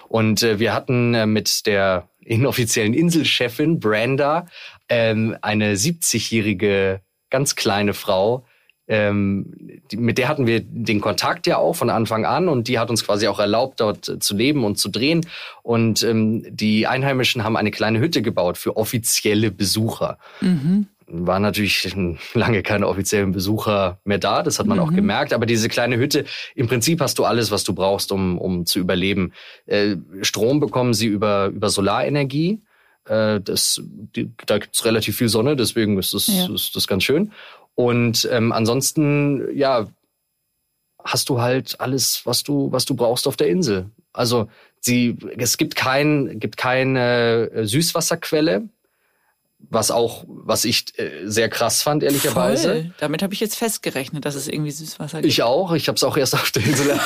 Und äh, wir hatten äh, mit der inoffiziellen Inselchefin Branda ähm, eine 70-jährige, ganz kleine Frau. Ähm, die, mit der hatten wir den Kontakt ja auch von Anfang an und die hat uns quasi auch erlaubt, dort zu leben und zu drehen. Und ähm, die Einheimischen haben eine kleine Hütte gebaut für offizielle Besucher. Mhm. War natürlich lange keine offiziellen Besucher mehr da, das hat man auch gemerkt. Aber diese kleine Hütte, im Prinzip hast du alles, was du brauchst, um, um zu überleben. Äh, Strom bekommen sie über, über Solarenergie. Äh, das, die, da gibt's relativ viel Sonne, deswegen ist das, Ja. ist das ganz schön. Und ähm, ansonsten, ja, hast du halt alles, was du, was du brauchst auf der Insel. Also sie, es gibt kein, gibt keine äh, Süßwasserquelle, was auch, was ich äh, sehr krass fand, ehrlicherweise. Voll. Damit habe ich jetzt festgerechnet, dass es irgendwie Süßwasser gibt. Ich auch. Ich habe es auch erst auf der Insel,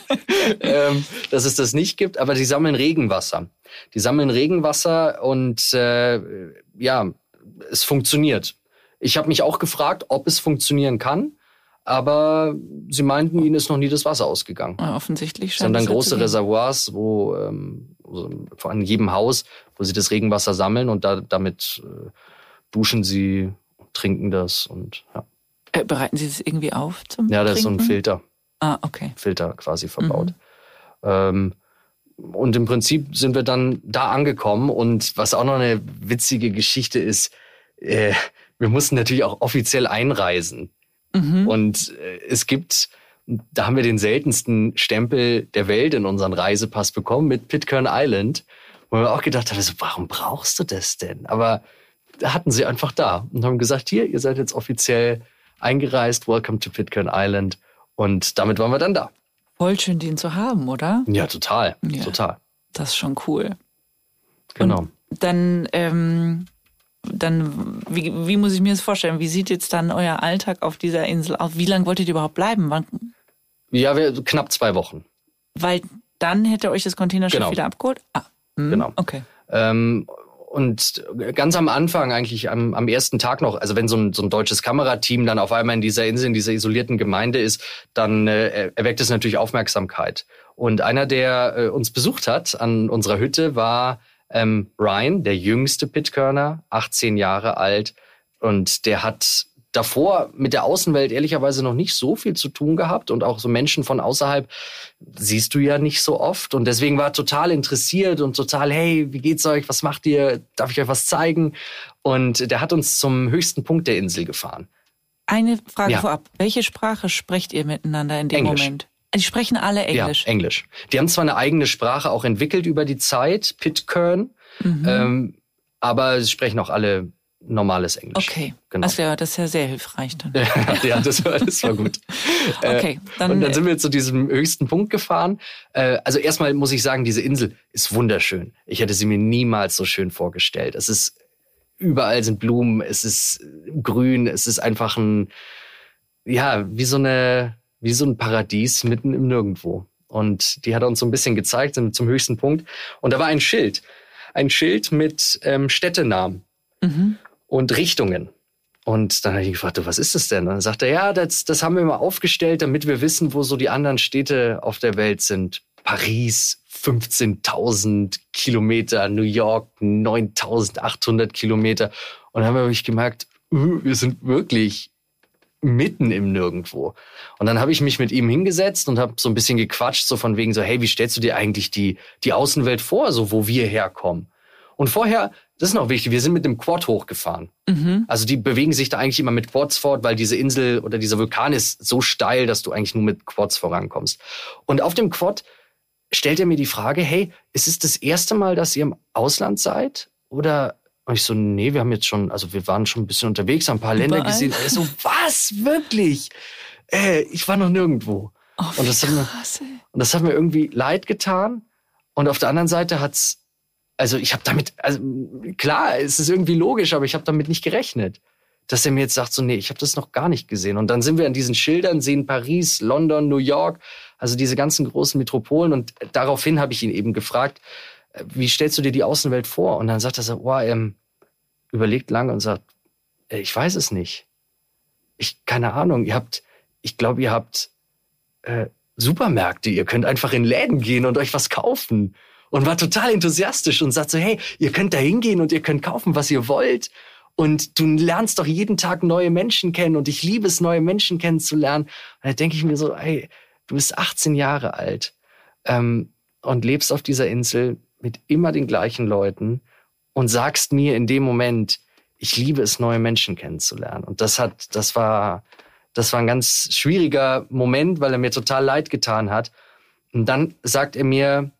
ähm, dass es das nicht gibt. Aber die sammeln Regenwasser. Die sammeln Regenwasser und äh, ja, es funktioniert. Ich habe mich auch gefragt, ob es funktionieren kann. Aber sie meinten, ihnen ist noch nie das Wasser ausgegangen. Ja, offensichtlich dann es ja zu große. Reservoirs, wo ähm, so, vor allem in jedem Haus, wo sie das Regenwasser sammeln und da, damit äh, duschen sie, trinken das und ja. Äh, bereiten Sie das irgendwie auf zum Ja, da ist so ein? Filter. Ah, okay. Filter quasi verbaut. Ähm, und im Prinzip sind wir dann da angekommen und was auch noch eine witzige Geschichte ist, äh, wir mussten natürlich auch offiziell einreisen. Mhm. Und äh, es gibt, da haben wir den seltensten Stempel der Welt in unseren Reisepass bekommen mit Pitcairn Island, wo wir auch gedacht haben, so, warum brauchst du das denn? Aber da hatten sie einfach da und haben gesagt, hier, ihr seid jetzt offiziell eingereist, welcome to Pitcairn Island. Und damit waren wir dann da. Voll schön, den zu haben, oder? Ja, total. Ja. Total. Das ist schon cool. Genau. Dann, ähm, dann wie, wie muss ich mir das vorstellen? Wie sieht jetzt dann euer Alltag auf dieser Insel aus? Wie lange wolltet ihr überhaupt bleiben? Wann, Ja, wir, knapp zwei Wochen. weil dann hätte euch das Containerschiff Genau. wieder abgeholt? Ah, hm, Genau. Okay. Ähm, und ganz am Anfang, eigentlich am, am ersten Tag noch, also wenn so ein, so ein deutsches Kamerateam dann auf einmal in dieser Insel, in dieser isolierten Gemeinde ist, dann äh, erweckt es natürlich Aufmerksamkeit. Und einer, der äh, uns besucht hat an unserer Hütte, war ähm, Ryan, der jüngste Pitkerner, 18 Jahre alt. Und der hat davor mit der Außenwelt ehrlicherweise noch nicht so viel zu tun gehabt und auch so Menschen von außerhalb siehst du ja nicht so oft und deswegen war er total interessiert und total, hey, wie geht's euch? Was macht ihr? Darf ich euch was zeigen? Und der hat uns zum höchsten Punkt der Insel gefahren. Eine Frage Ja. vorab. Welche Sprache sprecht ihr miteinander in dem Englisch. Moment? Die sprechen alle Englisch. Ja, Englisch. Die haben zwar eine eigene Sprache auch entwickelt über die Zeit, Pitcairn, Mhm. ähm, aber sie sprechen auch alle normales Englisch. okay. Genau. Also ja, das ist ja sehr hilfreich dann. ja, das war, das war gut. Okay, dann- und dann sind wir zu diesem höchsten Punkt gefahren. Äh, also erstmal muss ich sagen, diese Insel ist wunderschön. Ich hätte sie mir niemals so schön vorgestellt. Es ist überall sind Blumen, es ist grün, es ist einfach ein ja wie so eine wie so ein Paradies mitten im Nirgendwo. Und die hat er uns so ein bisschen gezeigt sind zum höchsten Punkt. Und da war ein Schild, ein Schild mit ähm, Städtenamen Mhm. und Richtungen. Und dann habe ich gefragt, was ist das denn? Und dann sagt er, ja, das, das haben wir mal aufgestellt, damit wir wissen, wo so die anderen Städte auf der Welt sind. Paris, 15.000 Kilometer, New York, 9.800 Kilometer. Und dann haben wir wirklich gemerkt, uh, wir sind wirklich mitten im Nirgendwo. Und dann habe ich mich mit ihm hingesetzt und habe so ein bisschen gequatscht, so von wegen so, hey, wie stellst du dir eigentlich die, die Außenwelt vor, so wo wir herkommen? Und vorher, das ist noch wichtig, wir sind mit dem Quad hochgefahren. Also die bewegen sich da eigentlich immer mit Quads fort, weil diese Insel oder dieser Vulkan ist so steil, dass du eigentlich nur mit Quads vorankommst. Und auf dem Quad stellt er mir die Frage, hey, ist es das erste Mal, dass ihr im Ausland seid? Oder und ich so, nee, wir haben jetzt schon, also wir waren schon ein bisschen unterwegs, haben ein paar Länder Überall? gesehen. Er so, was? Wirklich? Äh, ich war noch nirgendwo. Oh, Und das hat mir- krass, ey. Und das hat mir irgendwie leid getan. Und auf der anderen Seite hat's, also ich habe damit, also klar, es ist irgendwie logisch, aber ich habe damit nicht gerechnet, dass er mir jetzt sagt, so nee, ich habe das noch gar nicht gesehen. Und dann sind wir an diesen Schildern, sehen Paris, London, New York, also diese ganzen großen Metropolen. Und daraufhin habe ich ihn eben gefragt, wie stellst du dir die Außenwelt vor? Und dann sagt er so, oh, ähm, überlegt lange und sagt, äh, ich weiß es nicht. Ich, keine Ahnung, ihr habt, ich glaube, ihr habt äh, Supermärkte, ihr könnt einfach in Läden gehen und euch was kaufen. Und war total enthusiastisch und sagt so, hey, ihr könnt da hingehen und ihr könnt kaufen, was ihr wollt. Und du lernst doch jeden Tag neue Menschen kennen und ich liebe es, neue Menschen kennenzulernen. Und da denke ich mir so, hey, du bist 18 Jahre alt ähm, und lebst auf dieser Insel mit immer den gleichen Leuten und sagst mir in dem Moment, ich liebe es, neue Menschen kennenzulernen. Und das hat, das war, das war ein ganz schwieriger Moment, weil er mir total leid getan hat. Und dann sagt er mir,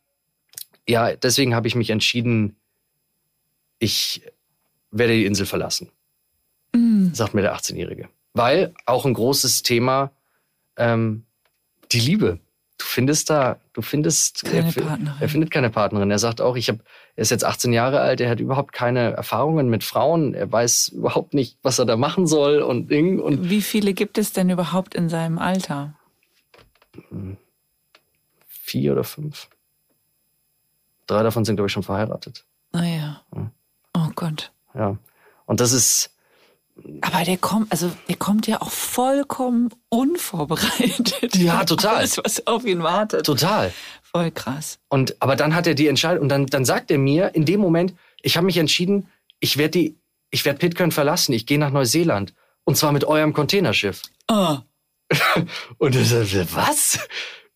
ja, deswegen habe ich mich entschieden, ich werde die Insel verlassen, Mm. sagt mir der 18-Jährige. Weil auch ein großes Thema, ähm, die Liebe. Du findest da, du findest, Keine er, er findet keine Partnerin. Er sagt auch, ich habe, er ist jetzt 18 Jahre alt, er hat überhaupt keine Erfahrungen mit Frauen, er weiß überhaupt nicht, was er da machen soll und Ding und Wie viele gibt es denn überhaupt in seinem Alter? vier oder fünf. Drei davon sind, glaube ich, schon verheiratet. Naja. Hm. Oh Gott. Ja. Und das ist, Aber der kommt, also der kommt ja auch vollkommen unvorbereitet. Ja, total. Alles, was auf ihn wartet. total. Voll krass. Und aber dann hat er die Entscheidung und dann, dann sagt er mir in dem Moment, ich habe mich entschieden, ich werde die, ich werde Pitcairn verlassen, ich gehe nach Neuseeland und zwar mit eurem Containerschiff. Oh. Und er sagt, was?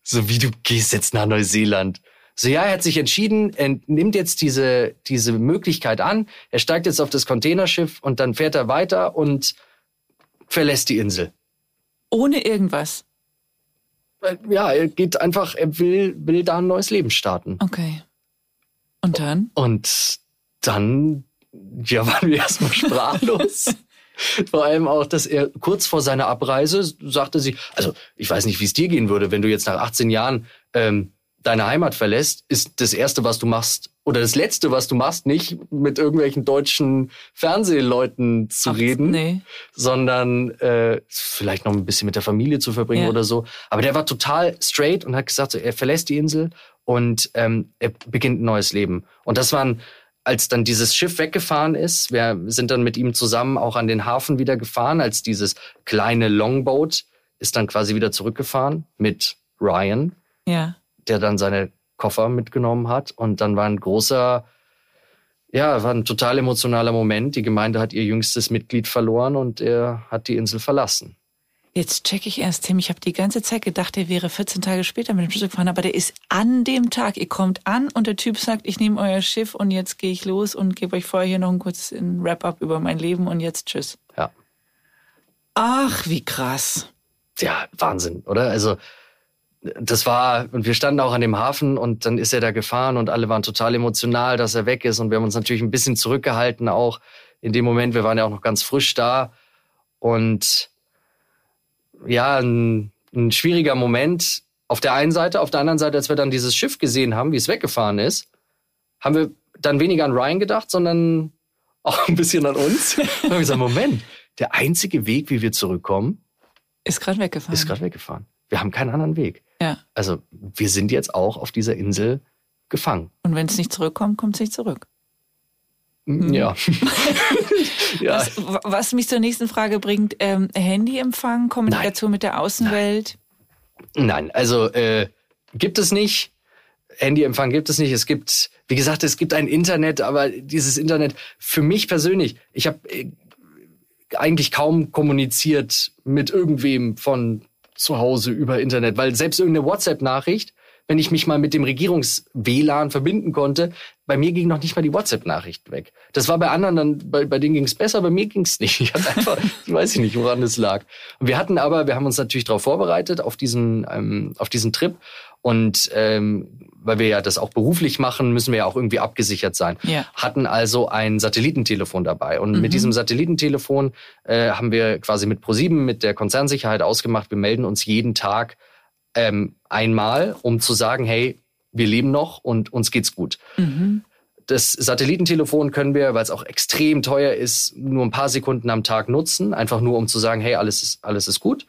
So wie du gehst jetzt nach Neuseeland. So ja, er hat sich entschieden, er nimmt jetzt diese diese Möglichkeit an, er steigt jetzt auf das Containerschiff und dann fährt er weiter und verlässt die Insel. Ohne irgendwas. Äh, Ja, er geht einfach, er will will da ein neues Leben starten. Okay. Und dann? Und dann, ja, waren wir erstmal sprachlos. Vor allem auch, dass er kurz vor seiner Abreise sagte sie, also ich weiß nicht, wie es dir gehen würde, wenn du jetzt nach 18 Jahren ähm, deine Heimat verlässt, ist das Erste, was du machst, oder das Letzte, was du machst, nicht mit irgendwelchen deutschen Fernsehleuten zu Ach, reden, Nee. sondern äh, vielleicht noch ein bisschen mit der Familie zu verbringen Ja. oder so. Aber der war total straight und hat gesagt, so, er verlässt die Insel und ähm, er beginnt ein neues Leben. Und das waren, als dann dieses Schiff weggefahren ist, wir sind dann mit ihm zusammen auch an den Hafen wieder gefahren, als dieses kleine Longboat ist dann quasi wieder zurückgefahren mit Ryan, Ja. Der dann seine Koffer mitgenommen hat. Und dann war ein großer, ja, war ein total emotionaler Moment. Die Gemeinde hat ihr jüngstes Mitglied verloren und er hat die Insel verlassen. Jetzt check ich erst, Tim. Ich habe die ganze Zeit gedacht, der wäre 14 Tage später mit dem Schiff gefahren, aber der ist an dem Tag. Ihr kommt an und der Typ sagt, ich nehme euer Schiff und jetzt gehe ich los und gebe euch vorher hier noch ein kurzes Wrap-up über mein Leben und jetzt tschüss. Ja. Ach, wie krass. ja, Wahnsinn, oder? Also das war, und wir standen auch an dem Hafen und dann ist er da gefahren und alle waren total emotional, dass er weg ist und wir haben uns natürlich ein bisschen zurückgehalten auch in dem Moment. Wir waren ja auch noch ganz frisch da und ja, ein, ein schwieriger Moment auf der einen Seite. Auf der anderen Seite, als wir dann dieses Schiff gesehen haben, wie es weggefahren ist, haben wir dann weniger an Ryan gedacht, sondern auch ein bisschen an uns. Und haben gesagt, Moment, der einzige Weg, wie wir zurückkommen, Ist gerade weggefahren. ist gerade weggefahren. Wir haben keinen anderen Weg. ja. Also wir sind jetzt auch auf dieser Insel gefangen. Und wenn es nicht zurückkommt, kommt es nicht zurück. Ja. ja. Was, was mich zur nächsten Frage bringt, ähm, Handyempfang, Kommunikation mit der Außenwelt. Nein, also äh, gibt es nicht. Handyempfang gibt es nicht. Es gibt, wie gesagt, es gibt ein Internet, aber dieses Internet für mich persönlich, ich habe äh, eigentlich kaum kommuniziert mit irgendwem von zu Hause über Internet, weil selbst irgendeine WhatsApp-Nachricht, wenn ich mich mal mit dem Regierungs-WLAN verbinden konnte, bei mir ging noch nicht mal die WhatsApp-Nachricht weg. Das war bei anderen dann, bei, bei denen ging es besser, bei mir ging es nicht. Ich hatte einfach, ich weiß nicht, woran es lag. Und wir hatten aber, wir haben uns natürlich darauf vorbereitet, auf diesen, ähm, auf diesen Trip. Und ähm, weil wir ja das auch beruflich machen, müssen wir ja auch irgendwie abgesichert sein. Ja. Hatten also ein Satellitentelefon dabei. Und mit diesem Satellitentelefon äh, haben wir quasi mit ProSieben, mit der Konzernsicherheit ausgemacht, wir melden uns jeden Tag ähm, einmal, um zu sagen, hey, wir leben noch und uns geht's gut. Das Satellitentelefon können wir, weil es auch extrem teuer ist, nur ein paar Sekunden am Tag nutzen, einfach nur um zu sagen, hey, alles ist, alles ist gut.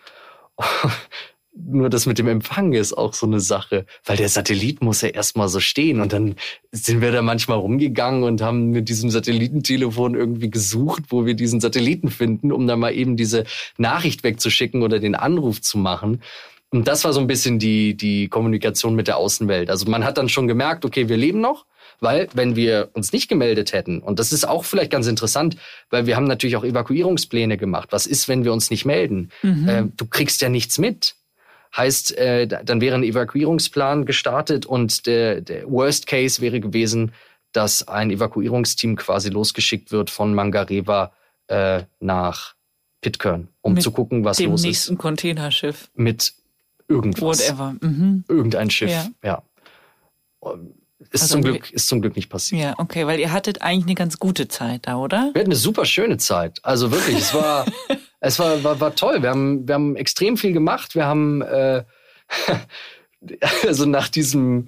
Nur das mit dem Empfang ist auch so eine Sache, weil der Satellit muss ja erstmal so stehen und dann sind wir da manchmal rumgegangen und haben mit diesem Satellitentelefon irgendwie gesucht, wo wir diesen Satelliten finden, um dann mal eben diese Nachricht wegzuschicken oder den Anruf zu machen. Und das war so ein bisschen die, die Kommunikation mit der Außenwelt. Also man hat dann schon gemerkt, okay, wir leben noch, weil wenn wir uns nicht gemeldet hätten, und das ist auch vielleicht ganz interessant, weil wir haben natürlich auch Evakuierungspläne gemacht. Was ist, wenn wir uns nicht melden? Äh, du kriegst ja nichts mit. Heißt, äh, da- dann wäre ein Evakuierungsplan gestartet und der, der Worst Case wäre gewesen, dass ein Evakuierungsteam quasi losgeschickt wird von Mangareva äh, nach Pitcairn, um Mit zu gucken, was Dem los nächsten ist Containerschiff. mit irgendwas. Whatever. Mhm. Irgendein Schiff, Ja. ja. Ist, Also zum Glück, ist zum Glück nicht passiert. Ja, okay, weil ihr hattet eigentlich eine ganz gute Zeit da, oder? Wir hatten eine super schöne Zeit. Also wirklich, es war, es war, war, war toll. Wir haben, wir haben extrem viel gemacht. Wir haben, äh, also nach diesem,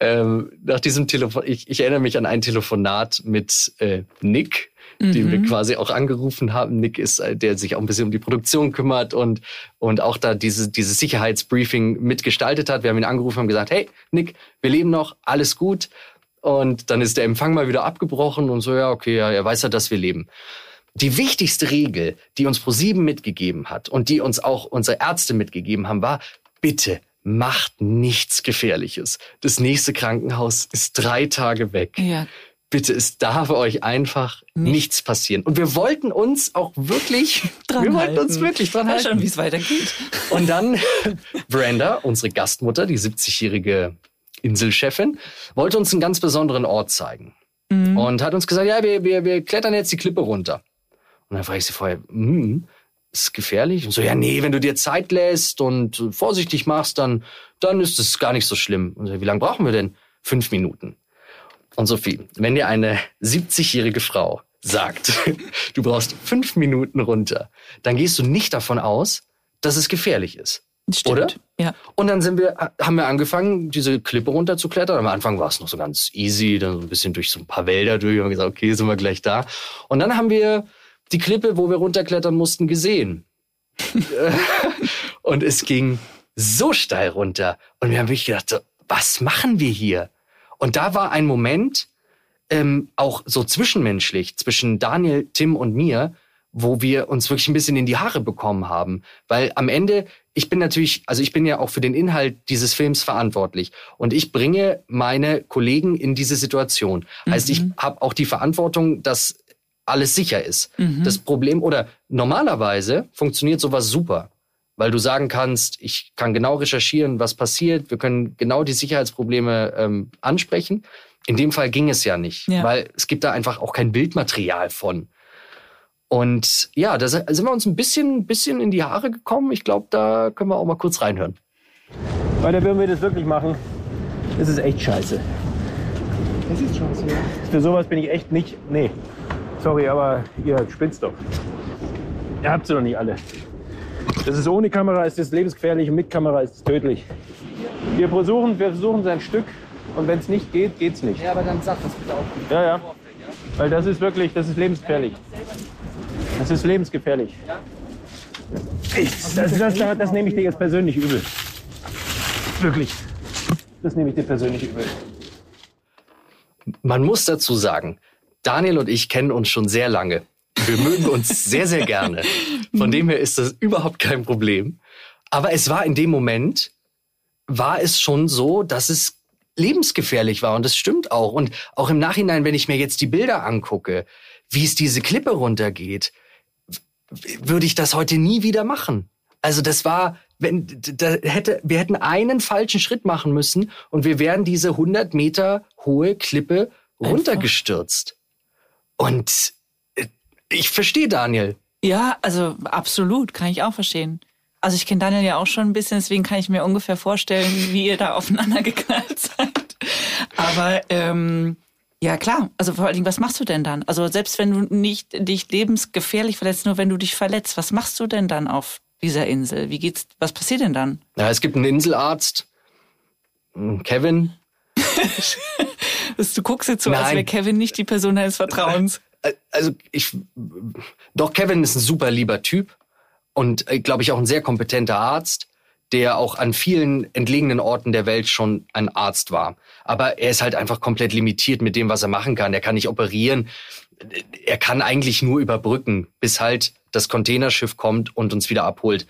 ähm, nach diesem Telefon, ich, ich erinnere mich an ein Telefonat mit äh, Nick, den wir quasi auch angerufen haben. Nick ist, äh, der sich auch ein bisschen um die Produktion kümmert und, und auch da diese, dieses Sicherheitsbriefing mitgestaltet hat. Wir haben ihn angerufen und gesagt, hey, Nick, wir leben noch, alles gut. Und dann ist der Empfang mal wieder abgebrochen und so, ja, okay, ja, er weiß ja, dass wir leben. Die wichtigste Regel, die uns ProSieben mitgegeben hat und die uns auch unsere Ärzte mitgegeben haben, war, bitte macht nichts Gefährliches. Das nächste Krankenhaus ist drei Tage weg. Ja. Bitte, es darf euch einfach nichts passieren. Und wir wollten uns auch wirklich, Dran wir wollten uns halten. wirklich dran Weiß schon, halten. wie es weitergeht. Und dann Brenda, unsere Gastmutter, die 70-jährige Inselchefin, wollte uns einen ganz besonderen Ort zeigen. Und hat uns gesagt, ja, wir, wir, wir klettern jetzt die Klippe runter. Und dann frage ich sie vorher, hm, ist es gefährlich? Und so, ja, nee, wenn du dir Zeit lässt und vorsichtig machst, dann, dann ist es gar nicht so schlimm. Und so, wie lange brauchen wir denn? Fünf Minuten. Und Sophie, wenn dir eine 70-jährige Frau sagt, du brauchst fünf Minuten runter, dann gehst du nicht davon aus, dass es gefährlich ist. Stimmt. Oder? Ja. Und dann sind wir, haben wir angefangen, diese Klippe runterzuklettern. Am Anfang war es noch so ganz easy, dann so ein bisschen durch so ein paar Wälder durch. Haben gesagt, okay, sind wir gleich da. Und dann haben wir die Klippe, wo wir runterklettern mussten, gesehen. und es ging so steil runter. Und wir haben wirklich gedacht, so, was machen wir hier? Und da war ein Moment, ähm, auch so zwischenmenschlich, zwischen Daniel, Tim und mir, wo wir uns wirklich ein bisschen in die Haare bekommen haben. Weil am Ende, ich bin natürlich, also ich bin ja auch für den Inhalt dieses Films verantwortlich. Und ich bringe meine Kollegen in diese Situation. Heißt, ich habe auch die Verantwortung, dass alles sicher ist. Das Problem, oder normalerweise funktioniert sowas super. Weil du sagen kannst, ich kann genau recherchieren, was passiert, wir können genau die Sicherheitsprobleme ähm, ansprechen. In dem Fall ging es ja nicht, Ja. weil es gibt da einfach auch kein Bildmaterial von. Und ja, da sind wir uns ein bisschen, bisschen in die Haare gekommen. Ich glaube, da können wir auch mal kurz reinhören. Weil wenn wir das wirklich machen, ist es echt scheiße. Das ist so. Für sowas bin ich echt nicht. Nee. Sorry, aber ihr spinnt's doch. Ihr habt sie doch nicht alle. Das ist ohne Kamera ist das lebensgefährlich und mit Kamera ist es tödlich. Wir versuchen, wir versuchen sein Stück und wenn es nicht geht, geht's nicht. Ja, aber dann sag das bitte auch. Ja, ja. Weil das ist wirklich, das ist lebensgefährlich. Das ist lebensgefährlich. Ich, das, das, das, das nehme ich dir jetzt persönlich übel. Wirklich. Das nehme ich dir persönlich übel. Man muss dazu sagen, Daniel und ich kennen uns schon sehr lange. Wir mögen uns sehr, sehr gerne. Von dem her ist das überhaupt kein Problem. Aber es war in dem Moment, war es schon so, dass es lebensgefährlich war. Und das stimmt auch. Und auch im Nachhinein, wenn ich mir jetzt die Bilder angucke, wie es diese Klippe runtergeht, würde ich das heute nie wieder machen. Also das war, wenn da hätte, wir hätten einen falschen Schritt machen müssen und wir wären diese 100 Meter hohe Klippe runtergestürzt. Und äh, ich verstehe Daniel. Ja, also absolut, kann ich auch verstehen. Also ich kenne Daniel ja auch schon ein bisschen, deswegen kann ich mir ungefähr vorstellen, wie ihr da aufeinander geknallt seid. Aber ähm, ja klar, also vor allen Dingen, was machst du denn dann? Also selbst wenn du nicht dich lebensgefährlich verletzt, nur wenn du dich verletzt, was machst du denn dann auf dieser Insel? Wie geht's? Was passiert denn dann? Ja, es gibt einen Inselarzt, Kevin. du guckst jetzt so, als Nein. wäre Kevin nicht die Person deines Vertrauens. Also ich, doch Kevin ist ein super lieber Typ und glaube ich auch ein sehr kompetenter Arzt, der auch an vielen entlegenen Orten der Welt schon ein Arzt war. Aber er ist halt einfach komplett limitiert mit dem, was er machen kann. Er kann nicht operieren. Er kann eigentlich nur überbrücken, bis halt das Containerschiff kommt und uns wieder abholt.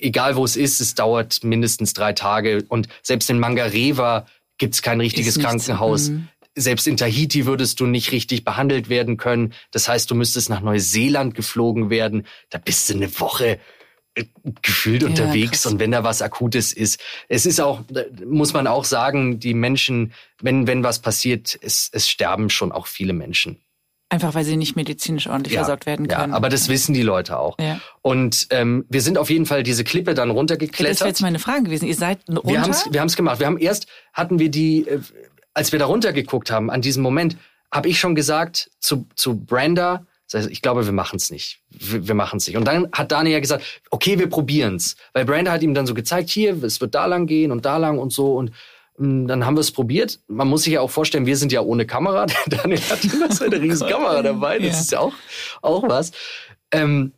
Egal wo es ist, es dauert mindestens drei Tage. Und selbst in Mangareva gibt's kein richtiges. Krankenhaus. Mhm. Selbst in Tahiti würdest du nicht richtig behandelt werden können. Das heißt, du müsstest nach Neuseeland geflogen werden. Da bist du eine Woche äh, gefühlt Ja, unterwegs krass. und wenn da was Akutes ist. Es ist auch, muss man auch sagen, die Menschen, wenn, wenn was passiert, es, es sterben schon auch viele Menschen. Einfach weil sie nicht medizinisch ordentlich versorgt werden können. Ja, aber das wissen die Leute auch. Ja. Und ähm, wir sind auf jeden Fall diese Klippe dann das wäre runtergeklettert. jetzt meine Frage gewesen. Ihr seid runter? Wir haben es wir haben's gemacht. Wir haben erst, hatten wir die, äh, als wir da runtergeguckt haben, an diesem Moment, habe ich schon gesagt zu, zu Brenda, ich glaube, wir machen es nicht. Wir, wir machen es nicht. Und dann hat Daniel ja gesagt, okay, wir probieren's. Weil Brenda hat ihm dann so gezeigt, hier, es wird da lang gehen und da lang und so. Und dann haben wir es probiert. Man muss sich ja auch vorstellen, wir sind ja ohne Kamera. Daniel hat immer so eine riesen Kamera dabei. Das Ja. ist ja auch, auch was. Ähm,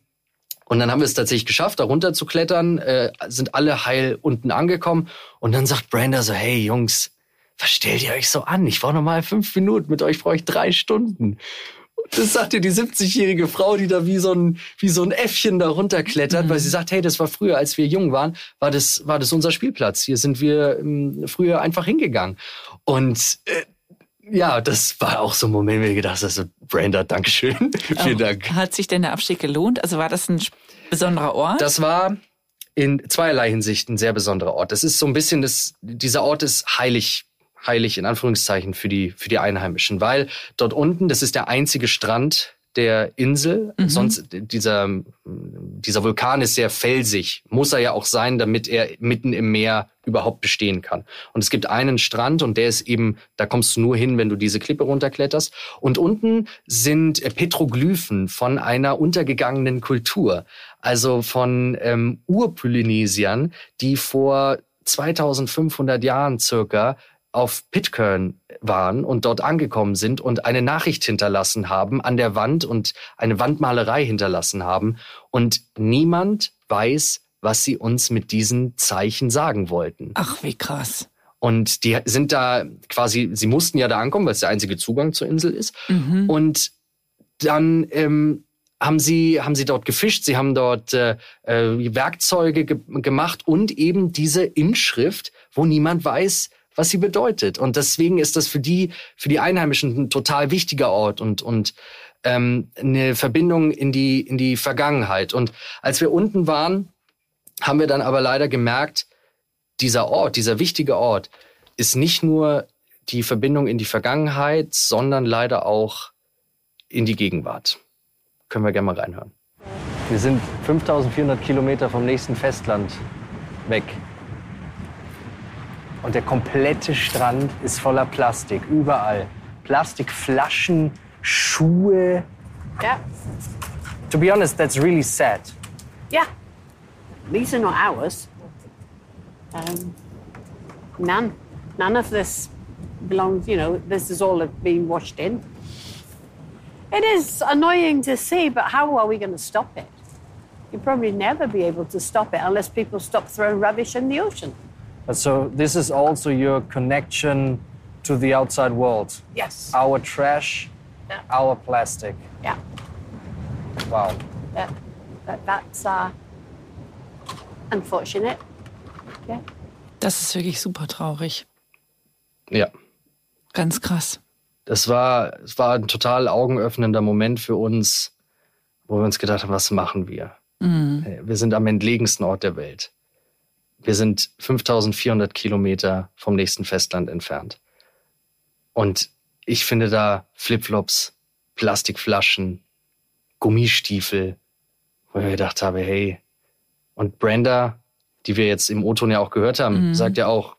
und dann haben wir es tatsächlich geschafft, da runter zu klettern, äh, sind alle heil unten angekommen. Und dann sagt Brenda so, hey Jungs, was stellt ihr euch so an? Ich brauche noch mal fünf Minuten, mit euch brauche ich drei Stunden. Das sagt ihr die 70-jährige Frau, die da wie so ein, wie so ein Äffchen da runterklettert, weil sie sagt, hey, das war früher, als wir jung waren, war das, war das unser Spielplatz. Hier sind wir ähm, früher einfach hingegangen. Und äh, ja, das war auch so ein Moment, wo ich gedacht habe, so, Brenda, Dankeschön. Vielen Dank. Hat sich denn der Abstieg gelohnt? Also war das ein besonderer Ort? Das war in zweierlei Hinsicht ein sehr besonderer Ort. Das ist so ein bisschen das, dieser Ort ist heilig, heilig in Anführungszeichen für die, für die Einheimischen, weil dort unten, das ist der einzige Strand der Insel. Sonst, dieser, dieser Vulkan ist sehr felsig. Muss er ja auch sein, damit er mitten im Meer überhaupt bestehen kann. Und es gibt einen Strand und der ist eben, da kommst du nur hin, wenn du diese Klippe runterkletterst. Und unten sind Petroglyphen von einer untergegangenen Kultur. Also von ähm, Urpolynesiern, die vor 2500 Jahren circa auf Pitcairn waren und dort angekommen sind und eine Nachricht hinterlassen haben an der Wand und eine Wandmalerei hinterlassen haben. Und niemand weiß, was sie uns mit diesen Zeichen sagen wollten. Ach, wie krass. Und die sind da quasi, sie mussten ja da ankommen, weil es der einzige Zugang zur Insel ist. Und dann ähm, haben sie haben sie dort gefischt, sie haben dort äh, äh, Werkzeuge ge gemacht und eben diese Inschrift, wo niemand weiß, was sie bedeutet. Und deswegen ist das für die für die Einheimischen ein total wichtiger Ort und und ähm, eine Verbindung in die in die Vergangenheit. Und als wir unten waren, haben wir dann aber leider gemerkt, dieser Ort, dieser wichtige Ort, ist nicht nur die Verbindung in die Vergangenheit, sondern leider auch in die Gegenwart. Können wir gerne mal reinhören. Wir sind 5400 Kilometer vom nächsten Festland weg. Und der komplette Strand ist voller Plastik, überall. Plastikflaschen, Schuhe. Yeah, To be honest, that's really sad. yeah. These are not ours. Um, none. None of this belongs, you know, this is all being washed in. It is annoying to see, but how are we going to stop it? You'll probably never be able to stop it unless people stop throwing rubbish in the ocean. So this is also your connection to the outside world. Yes. Our trash, Yeah. our plastic. Yeah. Wow. That, that, that's uh, unfortunate. Yeah. Das ist wirklich super traurig. Ja. Ganz krass. Das war, es war ein total augenöffnender Moment für uns. wo wir uns gedacht haben, was machen wir? Mhm. Hey, Wir sind am entlegensten Ort der Welt. Wir sind 5400 Kilometer vom nächsten Festland entfernt. Und ich finde da Flipflops, Plastikflaschen, Gummistiefel, wo ich mir gedacht habe, hey, und Brenda, die wir jetzt im O-Ton ja auch gehört haben, Mhm. sagt ja auch,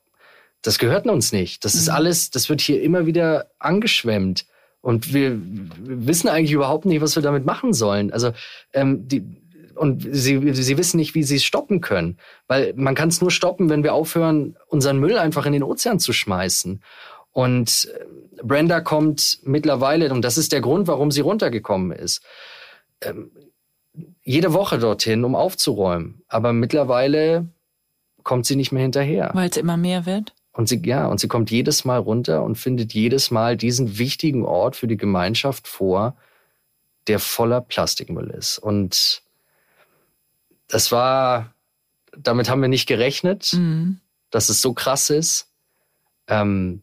das gehört uns nicht. Das ist Mhm. alles, das wird hier immer wieder angeschwemmt. Und wir, wir wissen eigentlich überhaupt nicht, was wir damit machen sollen. Also, ähm, die, und sie, sie wissen nicht, wie sie es stoppen können. Weil man kann es nur stoppen, wenn wir aufhören, unseren Müll einfach in den Ozean zu schmeißen. Und äh, Brenda kommt mittlerweile, und das ist der Grund, warum sie runtergekommen ist, ähm, jede Woche dorthin, um aufzuräumen. Aber mittlerweile kommt sie nicht mehr hinterher. Weil es immer mehr wird. Und sie, ja, und sie kommt jedes Mal runter und findet jedes Mal diesen wichtigen Ort für die Gemeinschaft vor, der voller Plastikmüll ist. Und das war, damit haben wir nicht gerechnet, Mhm. dass es so krass ist. Ähm,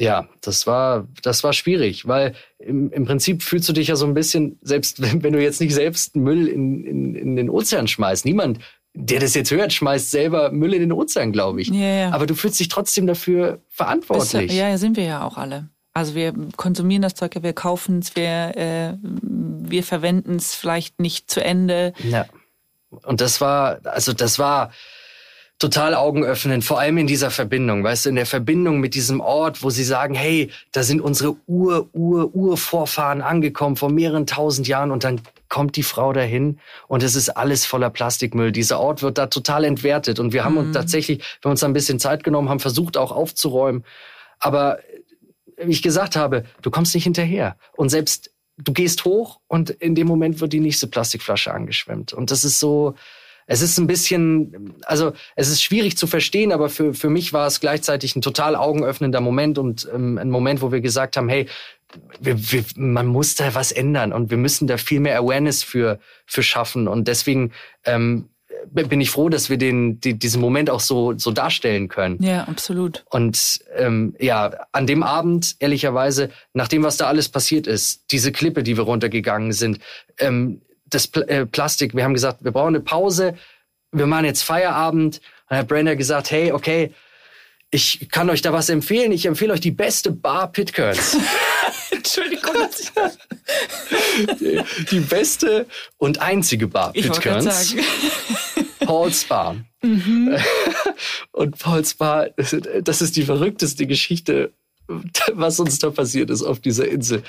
ja, das war, das war schwierig, weil im, im Prinzip fühlst du dich ja so ein bisschen, selbst wenn, wenn du jetzt nicht selbst Müll in, in, in den Ozean schmeißt, niemand, der das jetzt hört, schmeißt selber Müll in den Ozean, glaube ich. Ja, ja. Aber du fühlst dich trotzdem dafür verantwortlich. ja, ja, sind wir ja auch alle. Also wir konsumieren das Zeug, wir kaufen es, wir, äh, wir verwenden es vielleicht nicht zu Ende. Ja. Und das war, also das war total augenöffnend, vor allem in dieser Verbindung, weißt du, in der Verbindung mit diesem Ort, wo sie sagen, hey, da sind unsere Ur, Ur, Urvorfahren angekommen vor mehreren tausend Jahren und dann kommt die Frau dahin und es ist alles voller Plastikmüll. Dieser Ort wird da total entwertet und wir haben uns tatsächlich, wir haben uns ein bisschen Zeit genommen, haben versucht auch aufzuräumen, aber wie ich gesagt habe, du kommst nicht hinterher. Und selbst du gehst hoch und in dem Moment wird die nächste Plastikflasche angeschwemmt. Und das ist so, es ist ein bisschen, also es ist schwierig zu verstehen, aber für, für mich war es gleichzeitig ein total augenöffnender Moment und ähm, ein Moment, wo wir gesagt haben, hey, wir, wir, man muss da was ändern und wir müssen da viel mehr Awareness für, für schaffen. Und deswegen ähm, bin ich froh, dass wir den, die, diesen Moment auch so, so darstellen können. Ja, absolut. Und ähm, ja, an dem Abend, ehrlicherweise, nach dem, was da alles passiert ist, diese Klippe, die wir runtergegangen sind, ähm, das Pl äh, Plastik, wir haben gesagt, wir brauchen eine Pause, wir machen jetzt Feierabend. Dann hat Brenda gesagt, hey, okay, ich kann euch da was empfehlen. Ich empfehle euch die beste Bar Pitcairns. Entschuldigung. die, die beste und einzige Bar Pitcairns. Paul's Bar. Und Paul's Bar, das ist die verrückteste Geschichte, was uns da passiert ist auf dieser Insel.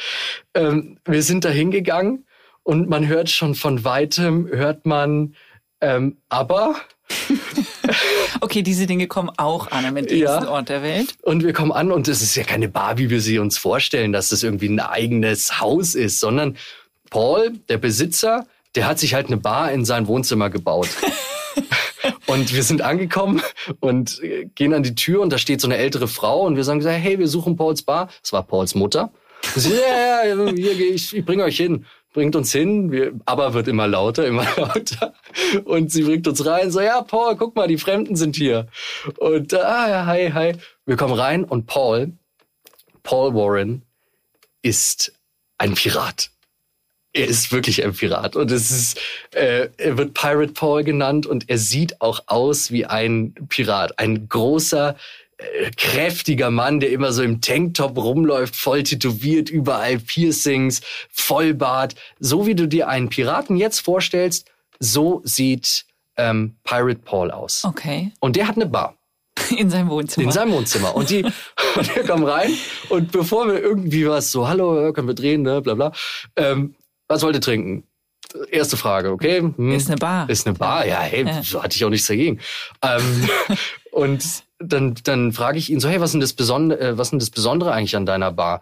Ähm, wir sind da hingegangen und man hört schon von weitem, hört man, ähm, aber Okay, diese Dinge kommen auch an am entlegensten Ja. Ort der Welt. Und wir kommen an und es ist ja keine Bar, wie wir sie uns vorstellen, dass das irgendwie ein eigenes Haus ist, sondern Paul, der Besitzer, der hat sich halt eine Bar in sein Wohnzimmer gebaut. und wir sind angekommen und äh, gehen an die Tür und da steht so eine ältere Frau und wir sagen, hey, wir suchen Pauls Bar. Das war Pauls Mutter. Sie, ja, ja, ja, ich, ich bringe euch hin. Bringt uns hin, wir, aber wird immer lauter, immer lauter. Und sie bringt uns rein, so, ja, Paul, guck mal, die Fremden sind hier. Und, ah, ja, hi, hi. Wir kommen rein und Paul, Paul Warren, ist ein Pirat. Er ist wirklich ein Pirat und es ist, äh, er wird Pirate Paul genannt und er sieht auch aus wie ein Pirat, ein großer, äh, kräftiger Mann, der immer so im Tanktop rumläuft, voll tätowiert, überall Piercings, Vollbart. So wie du dir einen Piraten jetzt vorstellst, so sieht ähm, Pirate Paul aus. Okay. Und der hat eine Bar In seinem Wohnzimmer. in seinem Wohnzimmer. Und die, und wir kommen rein und bevor wir irgendwie was so, hallo, können wir drehen, ne, bla bla. Ähm, was wollt ihr trinken? Erste Frage, okay? Hm. Ist eine Bar. Ist eine Bar, ja, hey, Ja. so hatte ich auch nichts dagegen. Ähm, und dann, dann frage ich ihn so, hey, was ist denn das Besondere, äh, was ist denn das Besondere eigentlich an deiner Bar?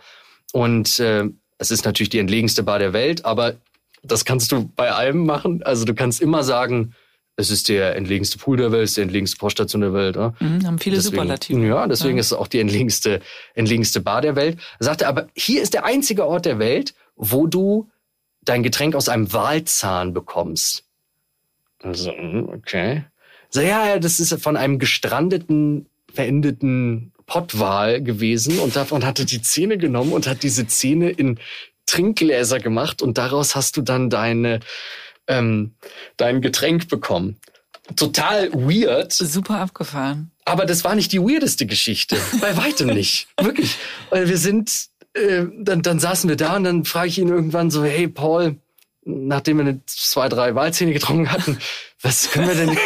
Und äh, es ist natürlich die entlegenste Bar der Welt, aber das kannst du bei allem machen. Also du kannst immer sagen, es ist der entlegenste Pool der Welt, es ist die entlegenste Poststation der Welt. Ne? Mhm, haben viele Deswegen- Superlative. Ja, deswegen Ja. ist es auch die entlegenste, entlegenste Bar der Welt. Er sagte, aber hier ist der einzige Ort der Welt, wo du dein Getränk aus einem Walzahn bekommst. Also, okay. So, ja, ja, das ist von einem gestrandeten, verendeten Pottwal gewesen und davon hatte die Zähne genommen und hat diese Zähne in Trinkgläser gemacht und daraus hast du dann deine, ähm, dein Getränk bekommen. Total weird. Super abgefahren. Aber das war nicht die weirdeste Geschichte. Bei weitem nicht. Wirklich. Weil wir sind, äh, dann, dann saßen wir da und dann frage ich ihn irgendwann so, hey Paul, nachdem wir eine zwei, drei Walzähne getrunken hatten, was können wir denn,